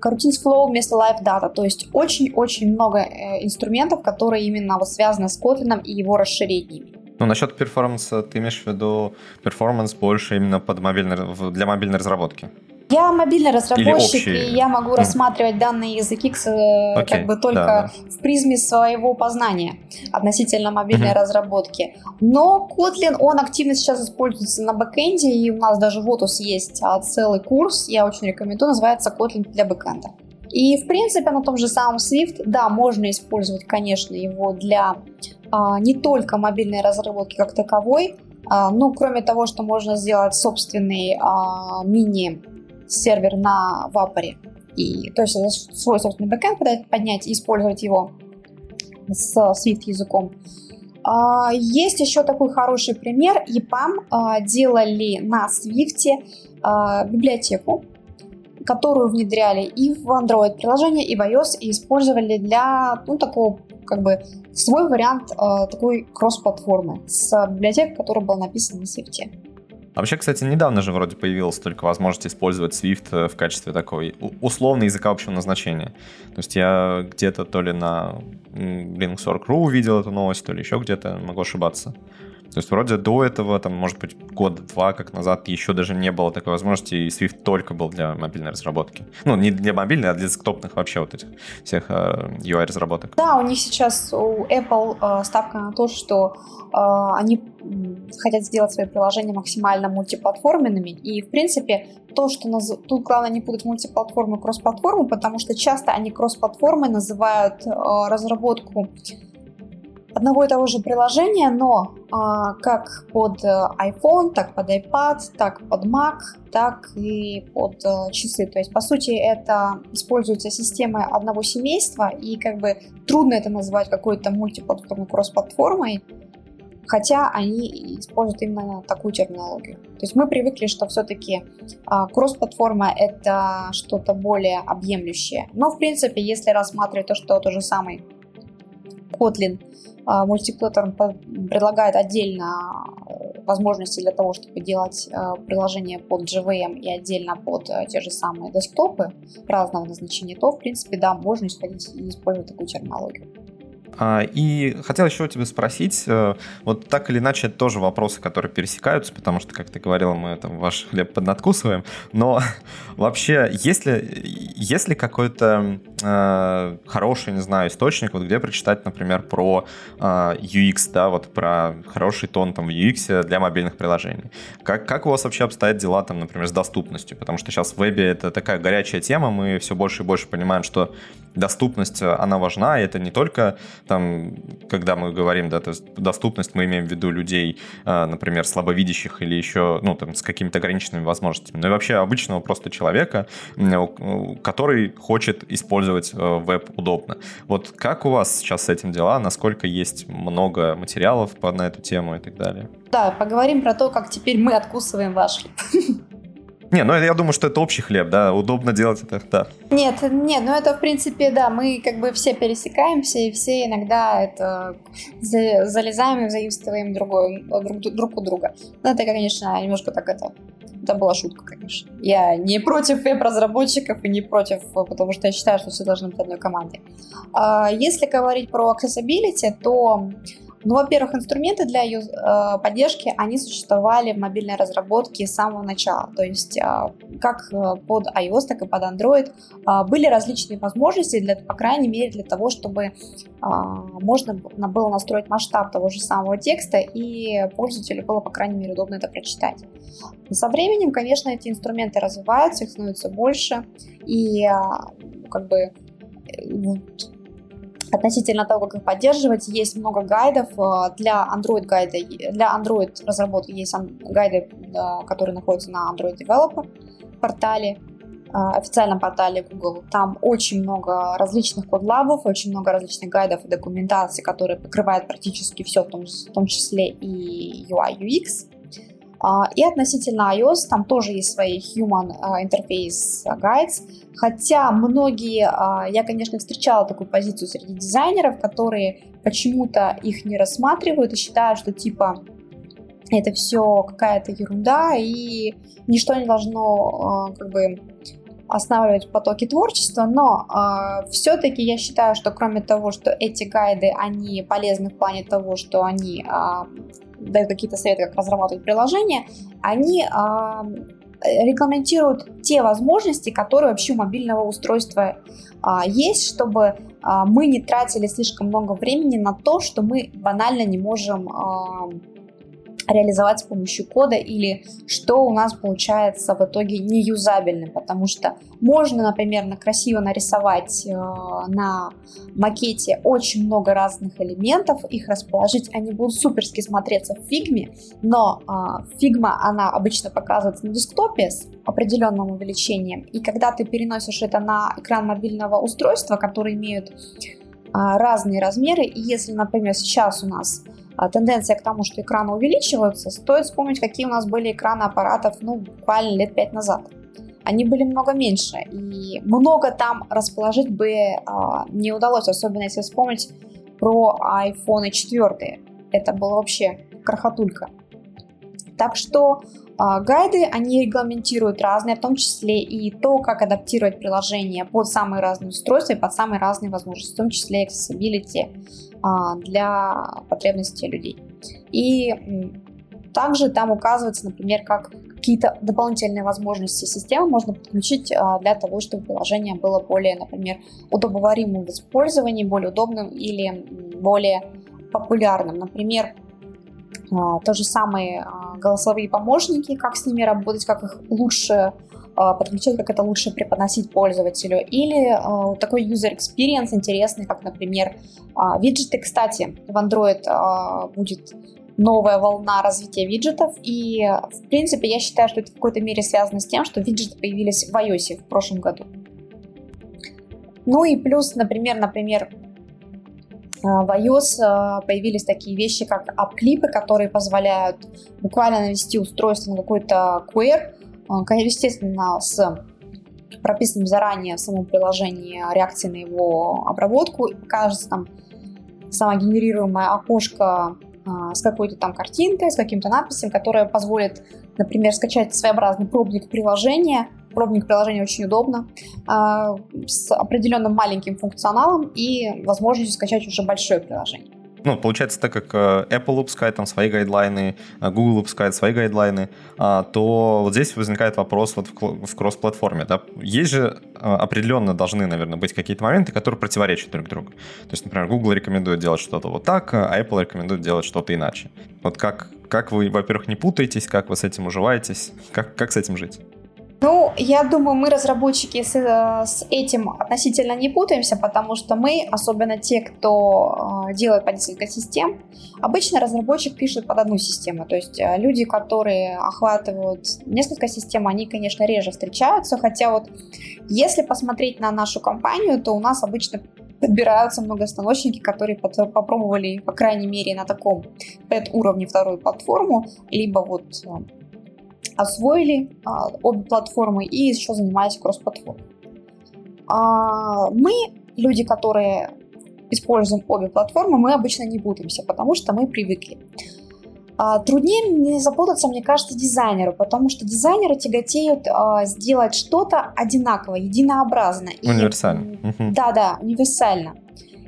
Coroutines Flow вместо Live Data. То есть очень-очень много э, инструментов, которые именно вот связаны с Kotlin и его расширениями. Ну, насчет перформанса, ты имеешь в виду performance больше именно под мобильной, для мобильной разработки? Я мобильный разработчик, и я могу mm. рассматривать данные языки okay, как бы только да, в призме своего познания относительно мобильной mm-hmm. разработки. Но Kotlin, он активно сейчас используется на бэкэнде, и у нас даже вот есть а, целый курс, я очень рекомендую, называется Kotlin для бэкэнда. И, в принципе, на том же самом Swift, да, можно использовать, конечно, его для а, не только мобильной разработки как таковой, а, ну, кроме того, что можно сделать собственный а, мини сервер на Вапоре. И, то есть свой собственный бэкэнд поднять и использовать его с Swift языком. А, есть еще такой хороший пример. EPAM а, делали на Swift а, библиотеку, которую внедряли и в Android приложение, и в iOS, и использовали для ну, такого как бы свой вариант такой кросс-платформы с библиотекой, которая была написана на Swift. А вообще, кстати, недавно же вроде появилась только возможность использовать Swift э, в качестве такой условного языка общего назначения. То есть я где-то то ли на Linux.org.ru увидел эту новость, то ли еще где-то, могу ошибаться. То есть вроде до этого, там, может быть, год-два как назад еще даже не было такой возможности, и Swift только был для мобильной разработки. Ну, не для мобильной, а для десктопных вообще вот этих всех э, UI-разработок. Да, у них сейчас у Apple э, ставка на то, что э, они хотят сделать свои приложения максимально мультиплатформенными, и, в принципе, то, что наз... тут главное не путать мультиплатформу и кросс-платформу, потому что часто они кросс-платформой называют э, разработку одного и того же приложения, но а, как под э, iPhone, так под iPad, так под Mac, так и под а, часы. То есть, по сути, это используется система одного семейства, и как бы трудно это назвать какой-то мультиплатформой, кросс-платформой, хотя они используют именно такую терминологию. То есть мы привыкли, что все-таки а, кросс-платформа это что-то более объемлющее. Но, в принципе, если рассматривать то, что тот же самый Kotlin а, мультиплатформ предлагает отдельно э, возможности для того, чтобы делать э, приложение под JVM и отдельно под э, те же самые десктопы разного назначения, то, в принципе, да, можно исходить и использовать такую терминологию. А, и хотел еще у тебя спросить, э, вот так или иначе, это тоже вопросы, которые пересекаются, потому что, как ты говорила, мы там ваш хлеб поднадкусываем, но вообще, есть ли, есть ли какой-то э, хороший, не знаю, источник, вот где прочитать, например, про э, UX, да, вот про хороший тон там в UX для мобильных приложений? Как, как у вас вообще обстоят дела там, например, с доступностью? Потому что сейчас в вебе это такая горячая тема, мы все больше и больше понимаем, что доступность, э, она важна, и это не только там, когда мы говорим, да, то есть доступность, мы имеем в виду людей, э, например, слабовидящих или еще, ну, там, с какими-то ограниченными возможностями, но и вообще обычного просто человека, который хочет использовать э, веб удобно. Вот как у вас сейчас с этим дела? Насколько есть много материалов на эту тему и так далее? Да, поговорим про то, как теперь мы откусываем ваш. Не, ну я думаю, что это общий хлеб, да, удобно делать это, да. Нет, нет, ну это в принципе, да, мы как бы все пересекаемся, и все иногда это залезаем и заимствуем другой, друг, друг у друга. Ну это, конечно, немножко так это это была шутка, конечно. Я не против веб-разработчиков и не против, потому что я считаю, что все должны быть одной командой. А если говорить про accessibility, то Ну, во-первых, инструменты для ее э, поддержки, они существовали в мобильной разработке с самого начала. То есть э, как э, под iOS, так и под Android были различные возможности, для, по крайней мере, для того, чтобы можно было настроить масштаб того же самого текста, и пользователю было, по крайней мере, удобно это прочитать. со временем, конечно, эти инструменты развиваются, их становится больше, и как бы Относительно того, как их поддерживать, есть много гайдов. Э, для Android гайда, для Android разработки есть гайды, которые находятся на Android Developer портале, э, официальном портале Google. Там очень много различных codelab ов, очень много различных гайдов и документации, которые покрывают практически все, в том числе и UI, UX. А, и относительно iOS, там тоже есть свои Human а, Interface Guides, хотя многие, а, я, конечно, встречала такую позицию среди дизайнеров, которые почему-то их не рассматривают и считают, что типа это все какая-то ерунда и ничто не должно как бы останавливать потоки творчества, но э, все-таки я считаю, что кроме того, что эти гайды, они полезны в плане того, что они дают какие-то советы, как разрабатывать приложение, они а, регламентируют те возможности, которые вообще у мобильного устройства а, есть, чтобы а, мы не тратили слишком много времени на то, что мы банально не можем а, реализовать с помощью кода или что у нас получается в итоге неюзабельным, потому что можно, например, на красиво нарисовать э, на макете очень много разных элементов, их расположить, они будут суперски смотреться в фигме, но э, фигма, она обычно показывается на десктопе с определенным увеличением, и когда ты переносишь это на экран мобильного устройства, которые имеют э, разные размеры, и если, например, сейчас у нас тенденция к тому, что экраны увеличиваются, стоит вспомнить, какие у нас были экраны аппаратов, ну, буквально лет пять назад. Они были много меньше, и много там расположить бы а, не удалось, особенно если вспомнить про iPhone 4. Это было вообще крохотулька. Так что а, гайды, они регламентируют разные, в том числе и то, как адаптировать приложение под самые разные устройства и под самые разные возможности, в том числе accessibility а, для потребностей людей. И также там указывается, например, как какие-то дополнительные возможности системы можно подключить а, для того, чтобы приложение было более, например, удобоваримым в использовании, более удобным или более популярным. Например, а, то же самые голосовые помощники, как с ними работать, как их лучше а, подключать, как это лучше преподносить пользователю. Или а, такой user experience интересный, как, например, а, виджеты. Кстати, в Android будет новая волна развития виджетов, и, в принципе, я считаю, что это в какой-то мере связано с тем, что виджеты появились в iOS в прошлом году. Ну и плюс, например, например, в iOS появились такие вещи, как ап-клипы, которые позволяют буквально навести устройство на какой-то QR, естественно, с прописанным заранее в самом приложении реакции на его обработку, и покажется там самогенерируемое окошко а, с какой-то там картинкой, с каким-то надписью, которая позволит, например, скачать своеобразный пробник приложения. Пробник приложения очень удобно, а, с определенным маленьким функционалом и возможностью скачать уже большое приложение ну, получается, так как э, Apple выпускает там свои гайдлайны, э, Google выпускает свои гайдлайны, а, то вот здесь возникает вопрос вот в кросс-платформе, да, есть же э, определенно должны, наверное, быть какие-то моменты, которые противоречат друг другу. То есть, например, Google рекомендует делать что-то вот так, а Apple рекомендует делать что-то иначе. Вот как, как вы, во-первых, не путаетесь, как вы с этим уживаетесь, как, как с этим жить? Ну, я думаю, мы, разработчики, с, с этим относительно не путаемся, потому что мы, особенно те, кто э, делает по несколько систем, обычно разработчик пишет под одну систему. То есть э, люди, которые охватывают несколько систем, они, конечно, реже встречаются. Хотя вот если посмотреть на нашу компанию, то у нас обычно подбираются многостаночники, которые попробовали, по крайней мере, на таком уровне вторую платформу, либо вот э, освоили а, обе платформы и еще занимались кросс-платформой. А, мы, люди, которые используем обе платформы, мы обычно не путаемся, потому что мы привыкли. А, труднее не запутаться, мне кажется, дизайнеру, потому что дизайнеры тяготеют а, сделать что-то одинаково, единообразно. Универсально. Да, да, универсально.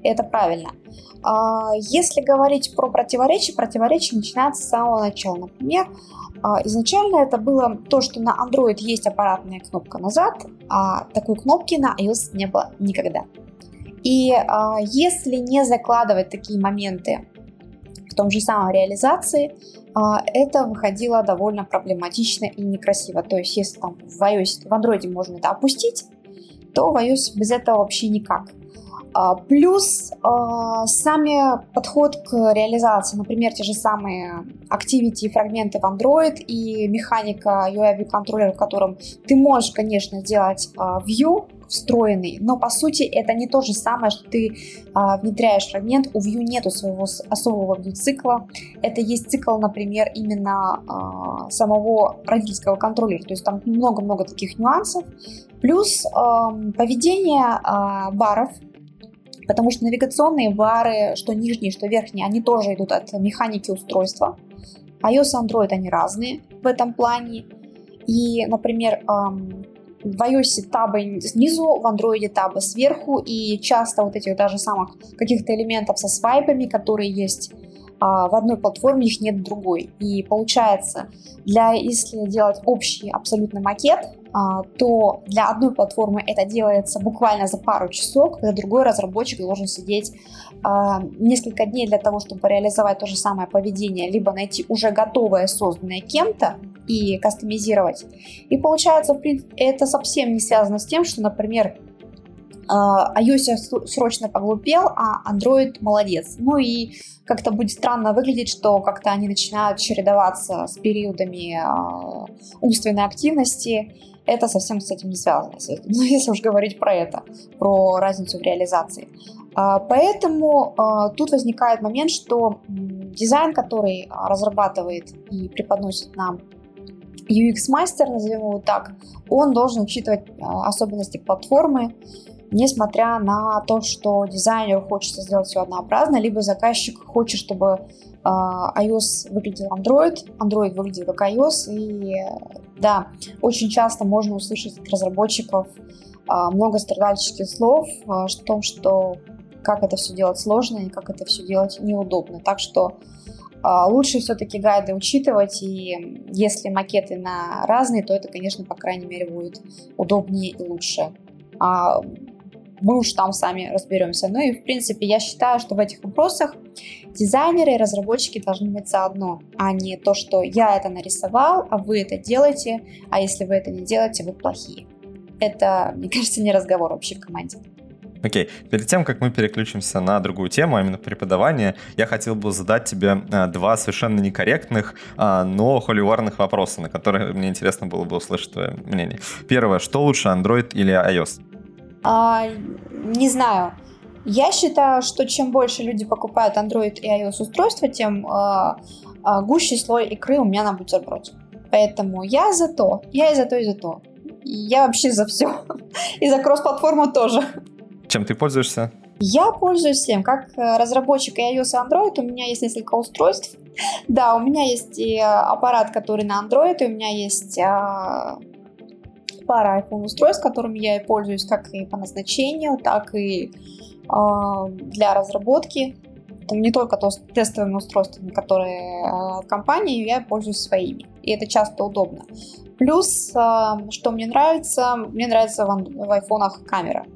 Это правильно. А, если говорить про противоречия, противоречия начинаются с самого начала. Например, изначально это было то, что на Android есть аппаратная кнопка назад, а такой кнопки на iOS не было никогда. И а, если не закладывать такие моменты в том же самом реализации, это выходило довольно проблематично и некрасиво. То есть, если там в iOS, в Android можно это опустить, то в iOS без этого вообще никак. А, плюс а, сами подход к реализации, например, те же самые activity и фрагменты в Android и механика UI контроллера, в котором ты можешь, конечно, сделать а, view встроенный, но по сути это не то же самое, что ты внедряешь фрагмент, у View нету своего особого view цикла, это есть цикл, например, именно самого родительского контроллера, то есть там много-много таких нюансов, плюс поведение баров, потому что навигационные бары, что нижние, что верхние, они тоже идут от механики устройства. iOS и Android, они разные в этом плане. И, например, в iOS табы снизу, в Android табы сверху, и часто вот этих даже самых каких-то элементов со свайпами, которые есть а, в одной платформе, их нет в другой. И получается, для, если делать общий абсолютно макет, то для одной платформы это делается буквально за пару часов, когда другой разработчик должен сидеть а, несколько дней для того, чтобы реализовать то же самое поведение, либо найти уже готовое, созданное кем-то и кастомизировать. И получается, в принципе, это совсем не связано с тем, что, например, а, iOS срочно поглупел, а Android молодец. Ну и как-то будет странно выглядеть, что как-то они начинают чередоваться с периодами умственной активности, это совсем с этим не связано. Ну, если уж говорить про это, про разницу в реализации. А, поэтому а, тут возникает момент, что дизайн, который разрабатывает и преподносит нам UX-мастер, назовем его так, он должен учитывать а, особенности платформы, несмотря на то, что дизайнеру хочется сделать все однообразно, либо заказчик хочет, чтобы а, iOS выглядел Android, Android выглядел как iOS, и да, очень часто можно услышать от разработчиков а, много страдальческих слов а, о том, что как это все делать сложно и как это все делать неудобно. Так что лучше все-таки гайды учитывать, и если макеты на разные, то это, конечно, по крайней мере, будет удобнее и лучше. Мы уж там сами разберемся. Ну и, в принципе, я считаю, что в этих вопросах дизайнеры и разработчики должны быть заодно, а не то, что я это нарисовал, а вы это делаете, а если вы это не делаете, вы плохие. Это, мне кажется, не разговор вообще в команде. Окей, okay. перед тем, как мы переключимся на другую тему, а именно преподавание, я хотел бы задать тебе а, два совершенно некорректных, а, но холиварных вопроса, на которые мне интересно было бы услышать твое мнение. Первое, что лучше, Android или iOS? А, не знаю. Я считаю, что чем больше люди покупают Android и iOS устройства, тем а, а, гуще слой икры у меня на бутерброде. Поэтому я за то, я и за то, и за то. Я вообще за все. И за кросс-платформу тоже. Чем ты пользуешься? Я пользуюсь всем. Как э, разработчик iOS и Android у меня есть несколько устройств. Да, у меня есть и аппарат, который на Android, и у меня есть а, пара iPhone устройств, которыми я и пользуюсь как и по назначению, так и э, для разработки. Это не только то, тестовыми устройствами, которые э, компании, я пользуюсь своими. И это часто удобно. Плюс, э, что мне нравится, мне нравится в, в айфонах камера.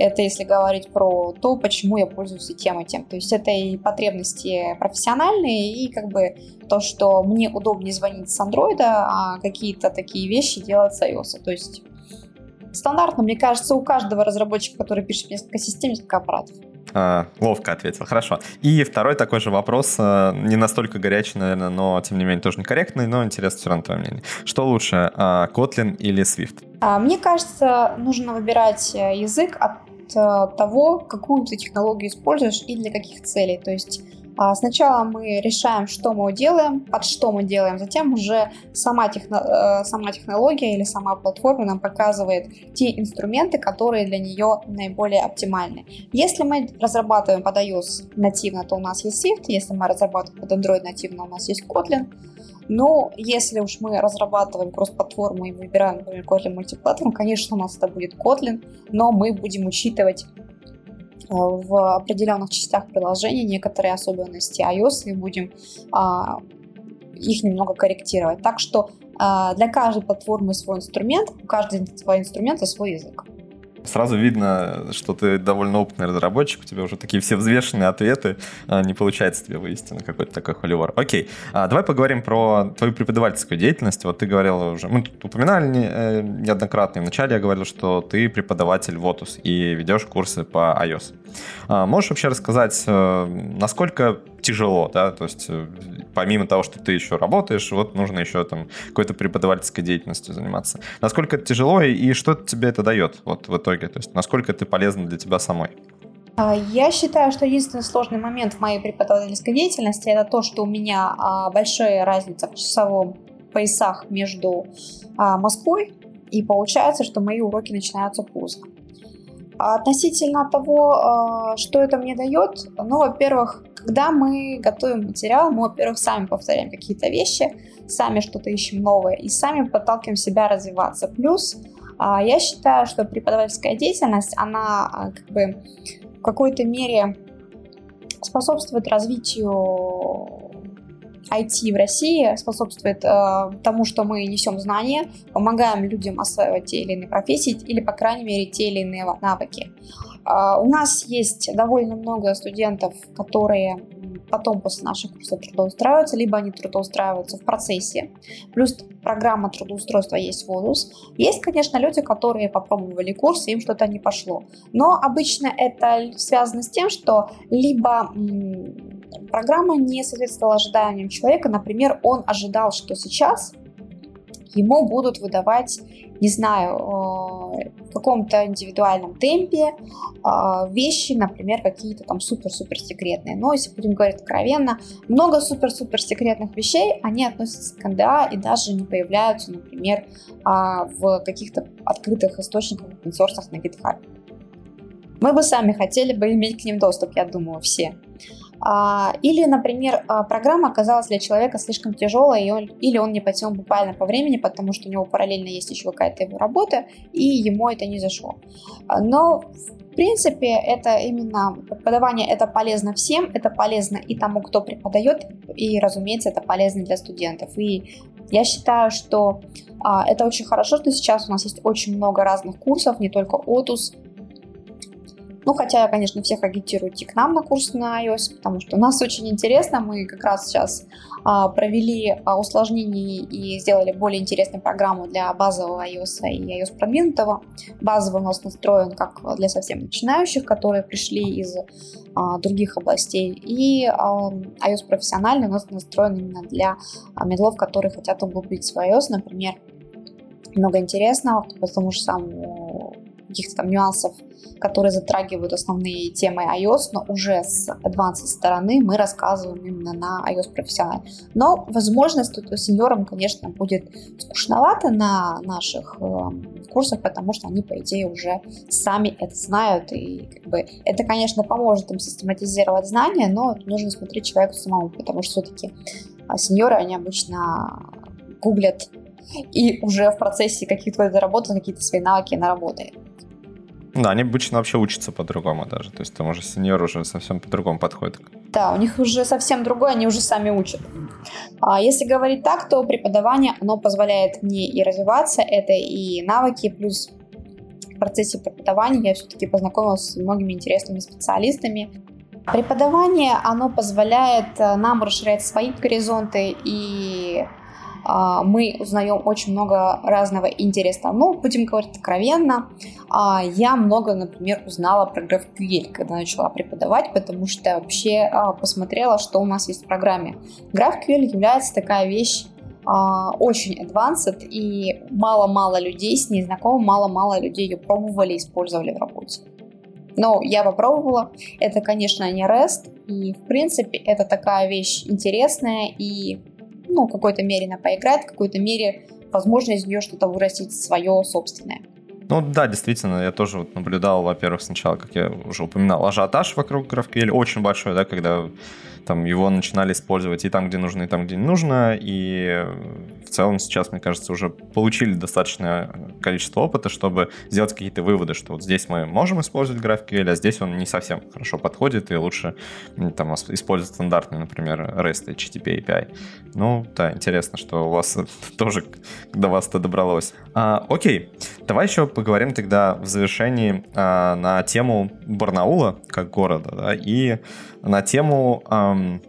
Это если говорить про то, почему я пользуюсь и тем, и тем. То есть это и потребности профессиональные, и как бы то, что мне удобнее звонить с андроида, а какие-то такие вещи делать с iOS. То есть стандартно, мне кажется, у каждого разработчика, который пишет несколько систем, несколько аппаратов. А, ловко ответил, хорошо. И второй такой же вопрос, а, не настолько горячий, наверное, но тем не менее тоже некорректный, но интересно все равно твое мнение. Что лучше, а, Kotlin или Swift? Мне кажется, нужно выбирать э, язык от Э, того, какую ты технологию используешь и для каких целей. То есть а, Сначала мы решаем, что мы делаем, под что мы делаем, затем уже сама, техно, э, сама технология или сама платформа нам показывает те инструменты, которые для нее наиболее оптимальны. Если мы разрабатываем под iOS нативно, то у нас есть Swift, если мы разрабатываем под Android нативно, у нас есть Kotlin. Но если уж мы разрабатываем кросс-платформу и выбираем, например, Kotlin мультиплатформ, конечно, у нас это будет Kotlin, но мы будем учитывать в определенных частях приложения некоторые особенности iOS и будем а, их немного корректировать. Так что а, для каждой платформы свой инструмент, у каждого свой инструмент свой язык. Сразу видно, что ты довольно опытный разработчик, у тебя уже такие все взвешенные ответы, а, не получается тебе вывести на какой-то такой холивар. Окей, а, давай поговорим про твою преподавательскую деятельность. Вот ты говорил уже, мы тут упоминали э, неоднократно, вначале я говорил, что ты преподаватель Votus и ведешь курсы по iOS. А, можешь вообще рассказать, э, насколько тяжело, да, то есть э, помимо того, что ты еще работаешь, вот нужно еще там какой-то преподавательской деятельностью заниматься. Насколько это тяжело и, что тебе это дает вот в итоге, то есть насколько это полезно для тебя самой? А, я считаю, что единственный сложный момент в моей преподавательской деятельности это то, что у меня а, большая разница в часовом поясах между а, Москвой, и получается, что мои уроки начинаются поздно. Относительно того, что это мне дает, ну, во-первых, когда мы готовим материал, мы, во-первых, сами повторяем какие-то вещи, сами что-то ищем новое и сами подталкиваем себя развиваться. Плюс а, я считаю, что преподавательская деятельность, она а, как бы в какой-то мере способствует развитию IT в России, способствует э, тому, что мы несем знания, помогаем людям осваивать те или иные профессии или, по крайней мере, те или иные навыки. Э, у нас есть довольно много студентов, которые потом после наших курсов трудоустраиваются, либо они трудоустраиваются в процессе. Плюс программа трудоустройства есть в ВУЗ. Есть, конечно, люди, которые попробовали курс, им что-то не пошло. Но обычно это связано с тем, что либо программа не соответствовала ожиданиям человека. Например, он ожидал, что сейчас ему будут выдавать, не знаю, э, в каком-то индивидуальном темпе э, вещи, например, какие-то там супер-супер секретные. Но если будем говорить откровенно, много супер-супер секретных вещей, они относятся к НДА и даже не появляются, например, а, в каких-то открытых источниках, open на GitHub. Мы бы сами хотели бы иметь к ним доступ, я думаю, все. А, или, например, а, программа оказалась для человека слишком тяжелой, или он не потянул буквально по времени, потому что у него параллельно есть еще какая-то его работа, и ему это не зашло. А, но в принципе, это именно преподавание это полезно всем, это полезно и тому, кто преподает, и, разумеется, это полезно для студентов. И я считаю, что а, это очень хорошо, что сейчас у нас есть очень много разных курсов, не только Otus, ну, хотя я, конечно, всех агитирую идти к нам на курс на iOS, потому что у нас очень интересно. Мы как раз сейчас а, провели а, усложнение и сделали более интересную программу для базового iOS и iOS продвинутого. Базовый у нас настроен как для совсем начинающих, которые пришли из а, других областей. И а, iOS профессиональный у нас настроен именно для а, медлов, которые хотят углубить свой iOS, например. Много интересного, потому что сам каких-то там нюансов, которые затрагивают основные темы iOS, но уже с advanced стороны мы рассказываем именно на iOS профессионал. Но, возможно, сеньорам, конечно, будет скучновато на наших э, курсах, потому что они, по идее, уже сами это знают, и как бы это, конечно, поможет им систематизировать знания, но нужно смотреть человеку самому, потому что все-таки а, сеньоры, они обычно гуглят и уже в процессе каких-то работы какие-то свои навыки наработали. Да, они обычно вообще учатся по-другому даже. То есть там уже сеньор уже совсем по-другому подходит. Да, у них уже совсем другое, они уже сами учат. А если говорить так, то преподавание, оно позволяет мне и развиваться, это и навыки, плюс в процессе преподавания я все-таки познакомилась с многими интересными специалистами. Преподавание, оно позволяет э, нам расширять свои горизонты и мы узнаем очень много разного интересного. Ну, будем говорить откровенно, а, я много, например, узнала про GraphQL, когда начала преподавать, потому что вообще а, посмотрела, что у нас есть в программе. GraphQL является такая вещь, очень advanced, и мало-мало людей с ней знакомы, мало-мало людей ее пробовали, использовали в работе. Но я попробовала. Это, конечно, не REST, и, в принципе, это такая вещь интересная и ну, в какой-то мере она поиграет, в какой-то мере, возможно, из нее что-то вырастить свое собственное. Ну да, действительно, я тоже вот наблюдал, во-первых, сначала, как я уже упоминал, ажиотаж вокруг GraphQL очень большой, да, когда там его начинали использовать и там, где нужно, и там, где не нужно, и в целом сейчас, мне кажется, уже получили достаточное количество опыта, чтобы сделать какие-то выводы, что вот здесь мы можем использовать GraphQL, а здесь он не совсем хорошо подходит, и лучше там использовать стандартный, например, REST HTTP API. Ну, да, интересно, что у вас тоже до вас это добралось. А, окей, давай еще поговорим тогда в завершении а, на тему Барнаула как города, да, и на тему эм,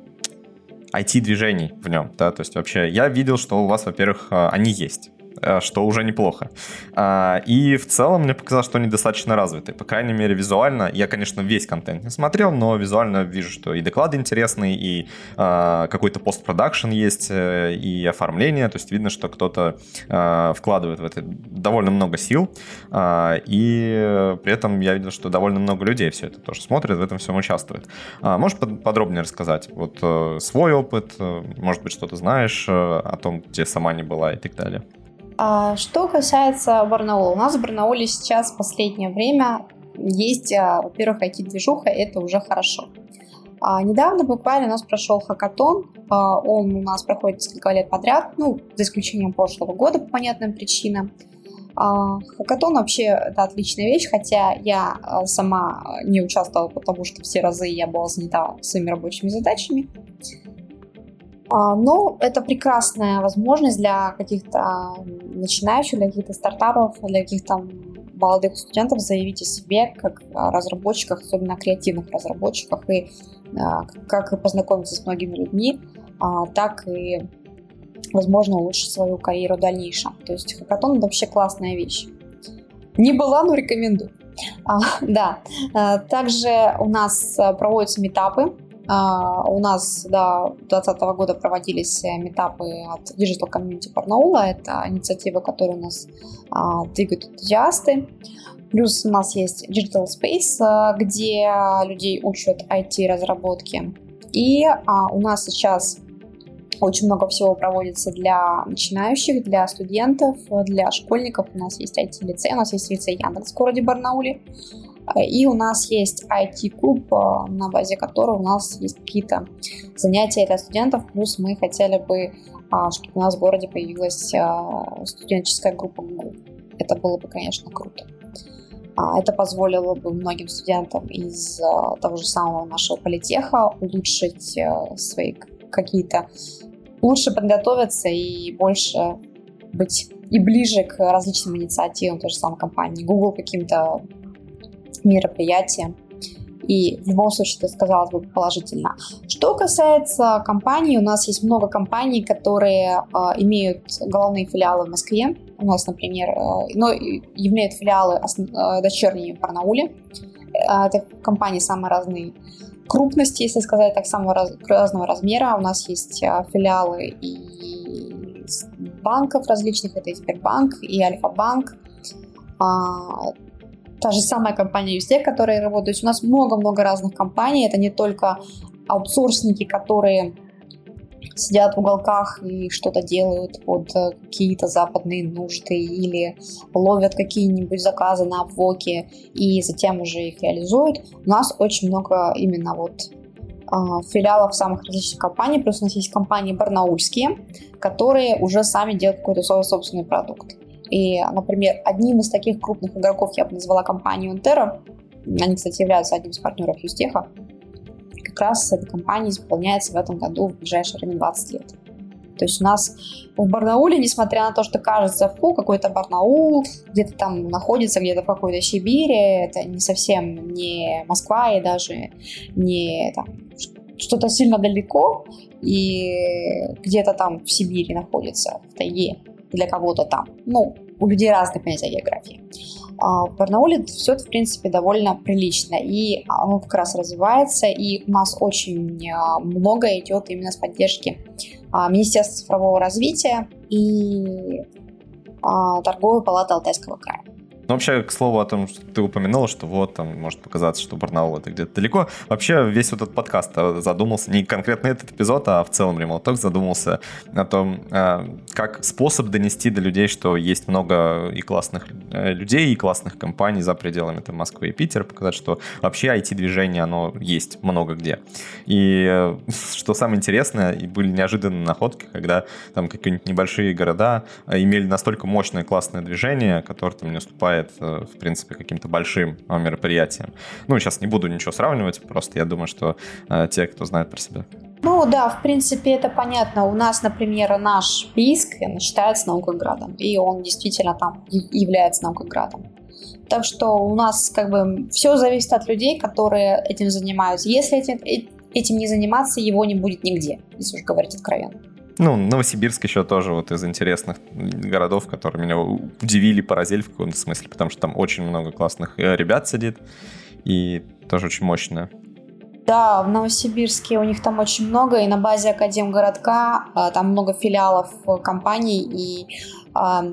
IT-движений в нем, да, то есть вообще я видел, что у вас, во-первых, э, они есть. Э, что уже неплохо. А, и в целом мне показалось, что они достаточно развиты. По крайней мере, визуально. Я, конечно, весь контент не смотрел, но визуально вижу, что и доклады интересные, и а, какой-то постпродакшн есть, э, и оформление. То есть видно, что кто-то а, вкладывает в это довольно много сил. И при этом я видел, что довольно много людей все это тоже смотрят, в этом всем участвуют. Можешь подробнее рассказать? Вот э, свой опыт, может быть, что-то знаешь о том, где сама не была и так далее. А что касается Барнаула, у нас в Барнауле сейчас в последнее время есть, а, во-первых, IT-движуха, это уже хорошо. А недавно буквально у нас прошел хакатон, а, он у нас проходит несколько лет подряд, ну, за исключением прошлого года по понятным причинам. А, хакатон вообще это отличная вещь, хотя я сама не участвовала, потому что все разы я была занята своими рабочими задачами. А, но это прекрасная возможность для каких-то начинающих, для каких-то стартапов, для каких-то молодых студентов заявить о себе как разработчиках, особенно креативных разработчиках, и а, как познакомиться с многими людьми, а, так и, возможно, улучшить свою карьеру в дальнейшем. То есть хакатон — это вообще классная вещь. Не была, но рекомендую. А, да. Также у нас проводятся метапы у нас до 2020 года проводились э, метапы от Digital Community Барнаула. Это инициатива, которую у нас а, двигают энтузиасты. Плюс у нас есть Digital Space, э, где людей учат IT-разработки. И а, у нас сейчас очень много всего проводится для начинающих, для студентов, для школьников. У нас есть IT-лицей, у нас есть лицей Яндекс в городе Барнауле. И у нас есть IT-клуб, э, на базе которого у нас есть какие-то занятия для студентов, плюс мы хотели бы, а, чтобы у нас в городе появилась а, студенческая группа. Это было бы, конечно, круто. А, это позволило бы многим студентам из того же самого нашего политеха улучшить э, свои какие-то... лучше подготовиться и больше быть и ближе к различным инициативам той же самой компании Google, каким-то мероприятие. И в любом случае это сказалось бы положительно. Что касается компаний, у нас есть много компаний, которые э, имеют головные филиалы в Москве. У нас, например, э, но являют филиалы э, дочерние в Барнауле. Э, это компании самые разные крупности, если сказать так, самого раз, разного размера. У нас есть э, филиалы и банков различных, это и Сбербанк, и Альфа-банк. Та же самая компания Юстек, которая работает. У нас много-много разных компаний. Это не только аутсорсники, которые сидят в уголках и что-то делают под э, какие-то западные нужды или ловят какие-нибудь заказы на обвоке и затем уже их реализуют. У нас очень много именно вот а, филиалов самых различных компаний, плюс у нас есть компании барнаульские, которые уже сами делают какой-то свой собственный продукт. И, например, одним из таких крупных игроков я бы назвала компанию Onterra. Они, кстати, являются одним из партнеров Юстеха. Как раз эта компания исполняется в этом году в ближайшее время 20 лет. То есть у нас в Барнауле, несмотря на то, что кажется, фу, какой-то Барнаул, где-то там находится, где-то в какой-то Сибири, это не совсем не Москва и даже не там, что-то сильно далеко, и где-то там в Сибири находится, в тайге для кого-то там. Ну, у людей разные понятия географии. А в Барнауле все в принципе, довольно прилично, и оно как раз развивается, и у нас очень а, много идет именно с поддержки а, Министерства цифрового развития и торговой палаты Алтайского края. Ну, вообще, к слову о том, что ты упомянула, что вот, там, может показаться, что Барнаул это где-то далеко. Вообще, весь этот подкаст а, задумался, не конкретно этот эпизод, а в целом Remote Talk задумался о том, а, как способ донести до людей, что есть много и классных э, людей, и классных компаний за пределами там, Москвы и Питера, показать, что вообще IT-движение, оно есть много где. И э, что самое интересное, были неожиданные находки, когда там какие-нибудь небольшие города э, имели настолько мощное классное движение, которое там не уступает, в принципе, каким-то большим мероприятиям. Ну, сейчас не буду ничего сравнивать, просто я думаю, что те, кто знает про себя, ну да, в принципе, это понятно. У нас, например, наш Бийск считается наукоградом, и он действительно там является наукоградом. Так что у нас как бы все зависит от людей, которые этим занимаются. Если этим, э, этим не заниматься, его не будет нигде, если уж говорить откровенно. Ну, Новосибирск еще тоже вот из интересных городов, которые меня удивили, поразили в каком-то смысле, потому что там очень много классных э, ребят сидит, и тоже очень мощно. Да, в Новосибирске у них там очень много, и на базе Академгородка а, там много филиалов э, компаний, и а,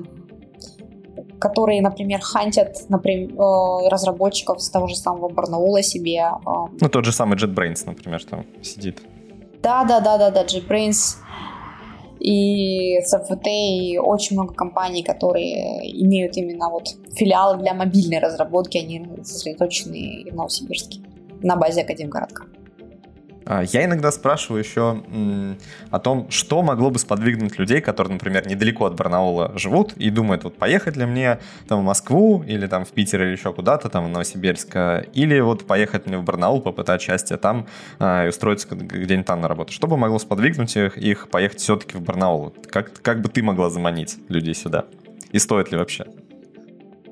которые, например, хантят например, э, разработчиков с того же самого Барнаула себе. Ну, тот же самый JetBrains, например, там сидит. Да, да, да, да, да, JetBrains и CFT, и очень много компаний, которые имеют именно вот филиалы для мобильной разработки, они сосредоточены в Новосибирске на базе Академгородка. А, я иногда спрашиваю еще о том, что могло бы сподвигнуть людей, которые, например, недалеко от Барнаула живут и думают, вот поехать ли мне там в Москву или там в Питер или еще куда-то, там в Новосибирск, или вот поехать мне в Барнаул, попытать счастье там а, и устроиться где-нибудь там на работу. Что бы могло сподвигнуть их, их поехать все-таки в Барнаул? Как, как бы ты могла заманить людей сюда? И стоит ли вообще?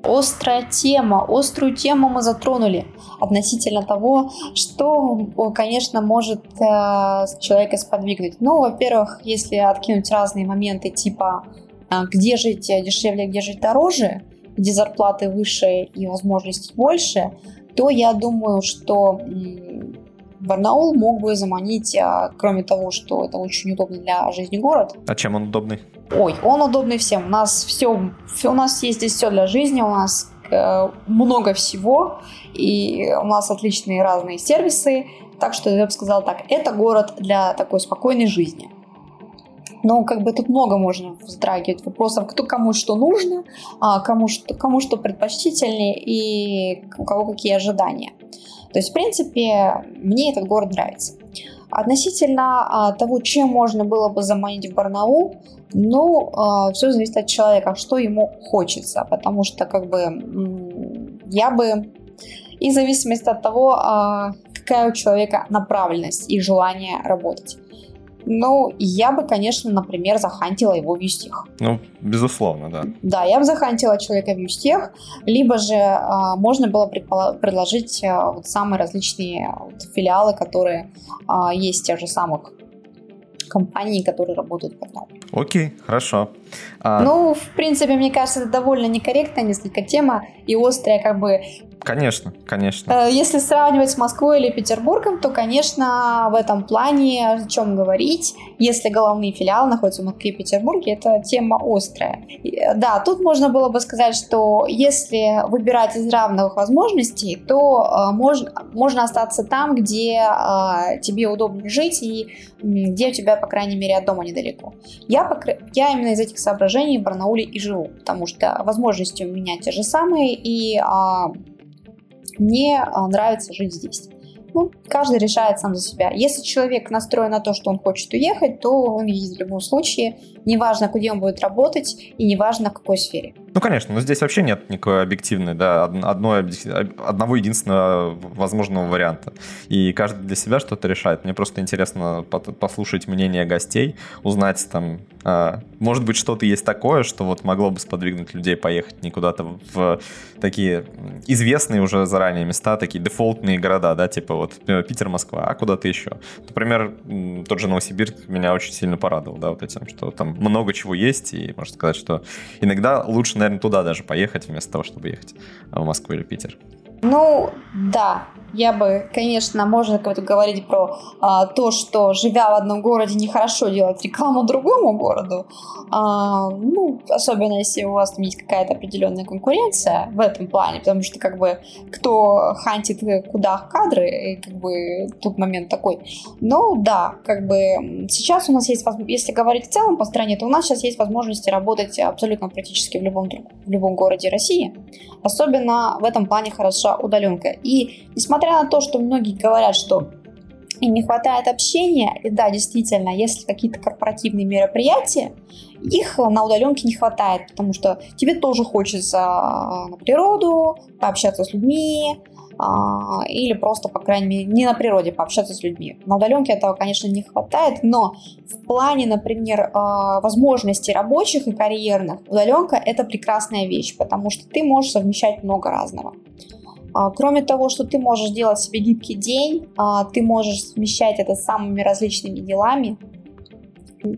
Острая тема, острую тему мы затронули относительно того, что, конечно, может э, человека сподвигнуть. Ну, во-первых, если откинуть разные моменты типа э, где жить дешевле, где жить дороже, где зарплаты выше и возможностей больше, то я думаю, что Барнаул мог бы заманить, а, кроме того, что это очень удобный для жизни город. А чем он удобный? Ой, он удобный всем. У нас все, у нас есть здесь все для жизни, у нас э, много всего, и у нас отличные разные сервисы. Так что я бы сказала так, это город для такой спокойной жизни. Но как бы тут много можно вздрагивать вопросов, кто кому что нужно, а кому что, кому что предпочтительнее и у кого какие ожидания. То есть, в принципе, мне этот город нравится. Относительно а, того, чем можно было бы заманить в Барнаул, ну, а, все зависит от человека, что ему хочется, потому что, как бы, я бы, и в зависимости от того, а, какая у человека направленность и желание работать. Ну, я бы, конечно, например, захантила его в Юстех. Ну, безусловно, да. Да, я бы захантила человека в Юстех, либо же а, можно было предложить а, вот самые различные вот, филиалы, которые а, есть тех же самых компаний, которые работают в портале. Окей, хорошо. А... Ну, в принципе, мне кажется, это довольно некорректная несколько тема и острая, как бы Конечно, конечно. Э, если сравнивать с Москвой или Петербургом, то, конечно, в этом плане о чем говорить. Если головные филиалы находятся в Москве и Петербурге, это тема острая. Э, да, тут можно было бы сказать, что если выбирать из равных возможностей, то э, можно, можно остаться там, где тебе удобно жить и где у тебя, по крайней мере, от дома недалеко. Я, я именно из этих соображений в Барнауле и живу, потому что возможности у меня те же самые, и э, мне а, нравится жить здесь. Ну, каждый решает сам за себя. Если человек настроен на то, что он хочет уехать, то он едет в любом случае. Неважно, где он будет работать, и неважно, в какой сфере. Ну, конечно, но здесь вообще нет никакой объективной, да, одной, одного единственного возможного варианта. И каждый для себя что-то решает. Мне просто интересно послушать мнение гостей, узнать там, а, может быть, что-то есть такое, что вот могло бы сподвигнуть людей поехать не куда-то в такие известные уже заранее места, такие дефолтные города, да, типа вот Питер, Москва, а куда-то еще. Например, тот же Новосибирск меня очень сильно порадовал, да, вот этим, что там много чего есть, и можно сказать, что иногда лучше, наверное, туда даже поехать, вместо того, чтобы ехать в Москву или Питер. Ну, да, я бы, конечно, можно говорить про а, то, что живя в одном городе, нехорошо делать рекламу другому городу. А, ну, особенно если у вас там есть какая-то определенная конкуренция в этом плане, потому что как бы кто хантит куда кадры, и как бы тут момент такой. Ну да, как бы сейчас у нас есть, если говорить в целом по стране, то у нас сейчас есть возможности работать абсолютно практически в любом, в любом городе России. Особенно в этом плане хороша удаленка. И несмотря на то, что многие говорят, что им не хватает общения, и да, действительно, если какие-то корпоративные мероприятия, их на удаленке не хватает, потому что тебе тоже хочется на природу, пообщаться с людьми, а, или просто, по крайней мере, не на природе пообщаться с людьми. На удаленке этого, конечно, не хватает, но в плане, например, а, возможностей рабочих и карьерных, удаленка — это прекрасная вещь, потому что ты можешь совмещать много разного. А, кроме того, что ты можешь делать себе гибкий день, ты можешь совмещать это с самыми различными делами,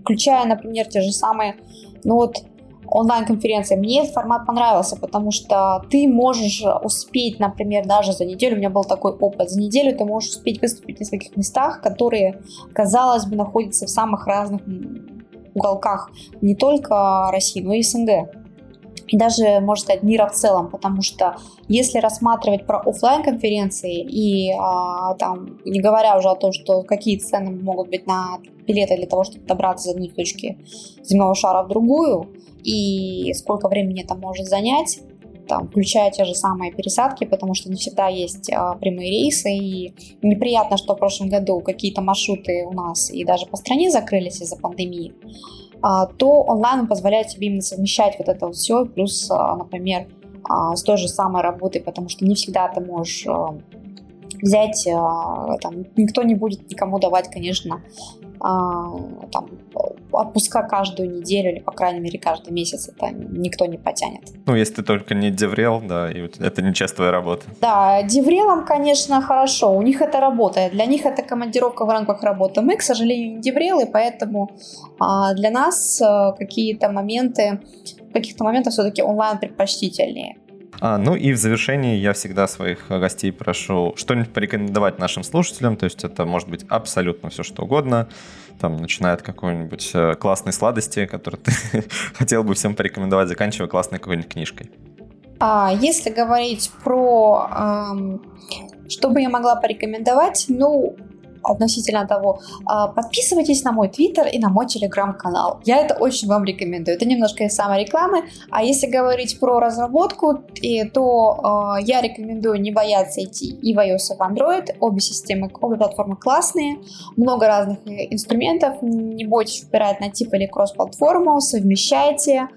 включая, например, те же самые, ну вот, онлайн-конференция. Мне этот формат понравился, потому что ты можешь успеть, например, даже за неделю, у меня был такой опыт, за неделю ты можешь успеть выступить в нескольких местах, которые, казалось бы, находятся в самых разных уголках не только России, но и СНГ и даже, можно сказать, мира в целом, потому что если рассматривать про офлайн конференции и а, там, не говоря уже о том, что какие цены могут быть на билеты для того, чтобы добраться из одной точки земного шара в другую, и сколько времени это может занять, там, включая те же самые пересадки, потому что не всегда есть а, прямые рейсы, и неприятно, что в прошлом году какие-то маршруты у нас и даже по стране закрылись из-за пандемии, то онлайн позволяет тебе именно совмещать вот это все, плюс, а, например, а, с той же самой работой, потому что не всегда ты можешь а, взять, а, там, никто не будет никому давать, конечно, а, там, отпуска каждую неделю или, по крайней мере, каждый месяц. Это никто не потянет. Ну, если ты только не деврел, да, и это не часть твоей работы. Да, деврелам, конечно, хорошо. У них это работает. Для них это командировка в рамках работы. Мы, к сожалению, не деврелы, поэтому а, для нас а, какие-то моменты, каких-то моментах все-таки онлайн предпочтительнее. А, ну и в завершении я всегда своих гостей прошу что-нибудь порекомендовать нашим слушателям, то есть это может быть абсолютно все что угодно, там, начиная от какой-нибудь э, классной сладости, которую ты хотел бы всем порекомендовать, заканчивая классной какой-нибудь книжкой. А, если говорить про, эм, что бы я могла порекомендовать, ну, относительно того, а, подписывайтесь на мой твиттер и на мой телеграм-канал. Я это очень вам рекомендую. Это немножко из самой рекламы. А если говорить про разработку, то а, я рекомендую не бояться идти и в iOS, и в Android. Обе системы, обе платформы классные. Много разных инструментов. Не бойтесь выбирать натив или кросс-платформу. Совмещайте.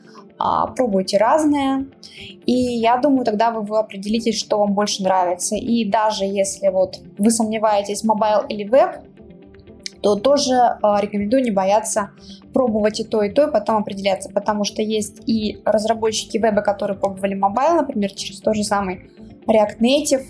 Пробуйте разное, и я думаю, тогда вы, вы определитесь, что вам больше нравится. И даже если вот вы сомневаетесь, mobile или веб, то тоже э, рекомендую не бояться пробовать и то, и то, и потом определяться, потому что есть и разработчики веба, которые пробовали mobile, например, через тот же самый React Native,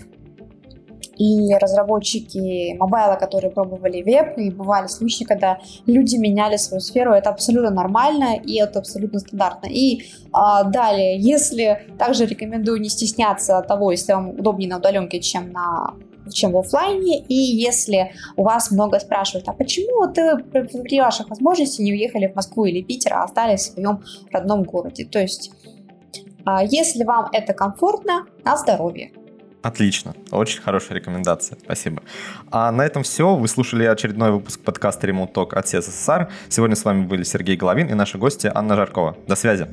и разработчики mobile а, которые пробовали веб, и бывали случаи, когда люди меняли свою сферу, это абсолютно нормально и это абсолютно стандартно. И а, далее, если также рекомендую не стесняться того, если вам удобнее на удаленке, чем на чем в офлайне, и если у вас много спрашивают, а почему ты при ваших возможностях не уехали в Москву или Питер, а остались в своем родном городе? То есть, а, если вам это комфортно, на здоровье. Отлично. Очень хорошая рекомендация. Спасибо. А на этом все. Вы слушали очередной выпуск подкаста Remote Talk от СССР. Сегодня с вами были Сергей Головин и наши гости Анна Жаркова. До связи.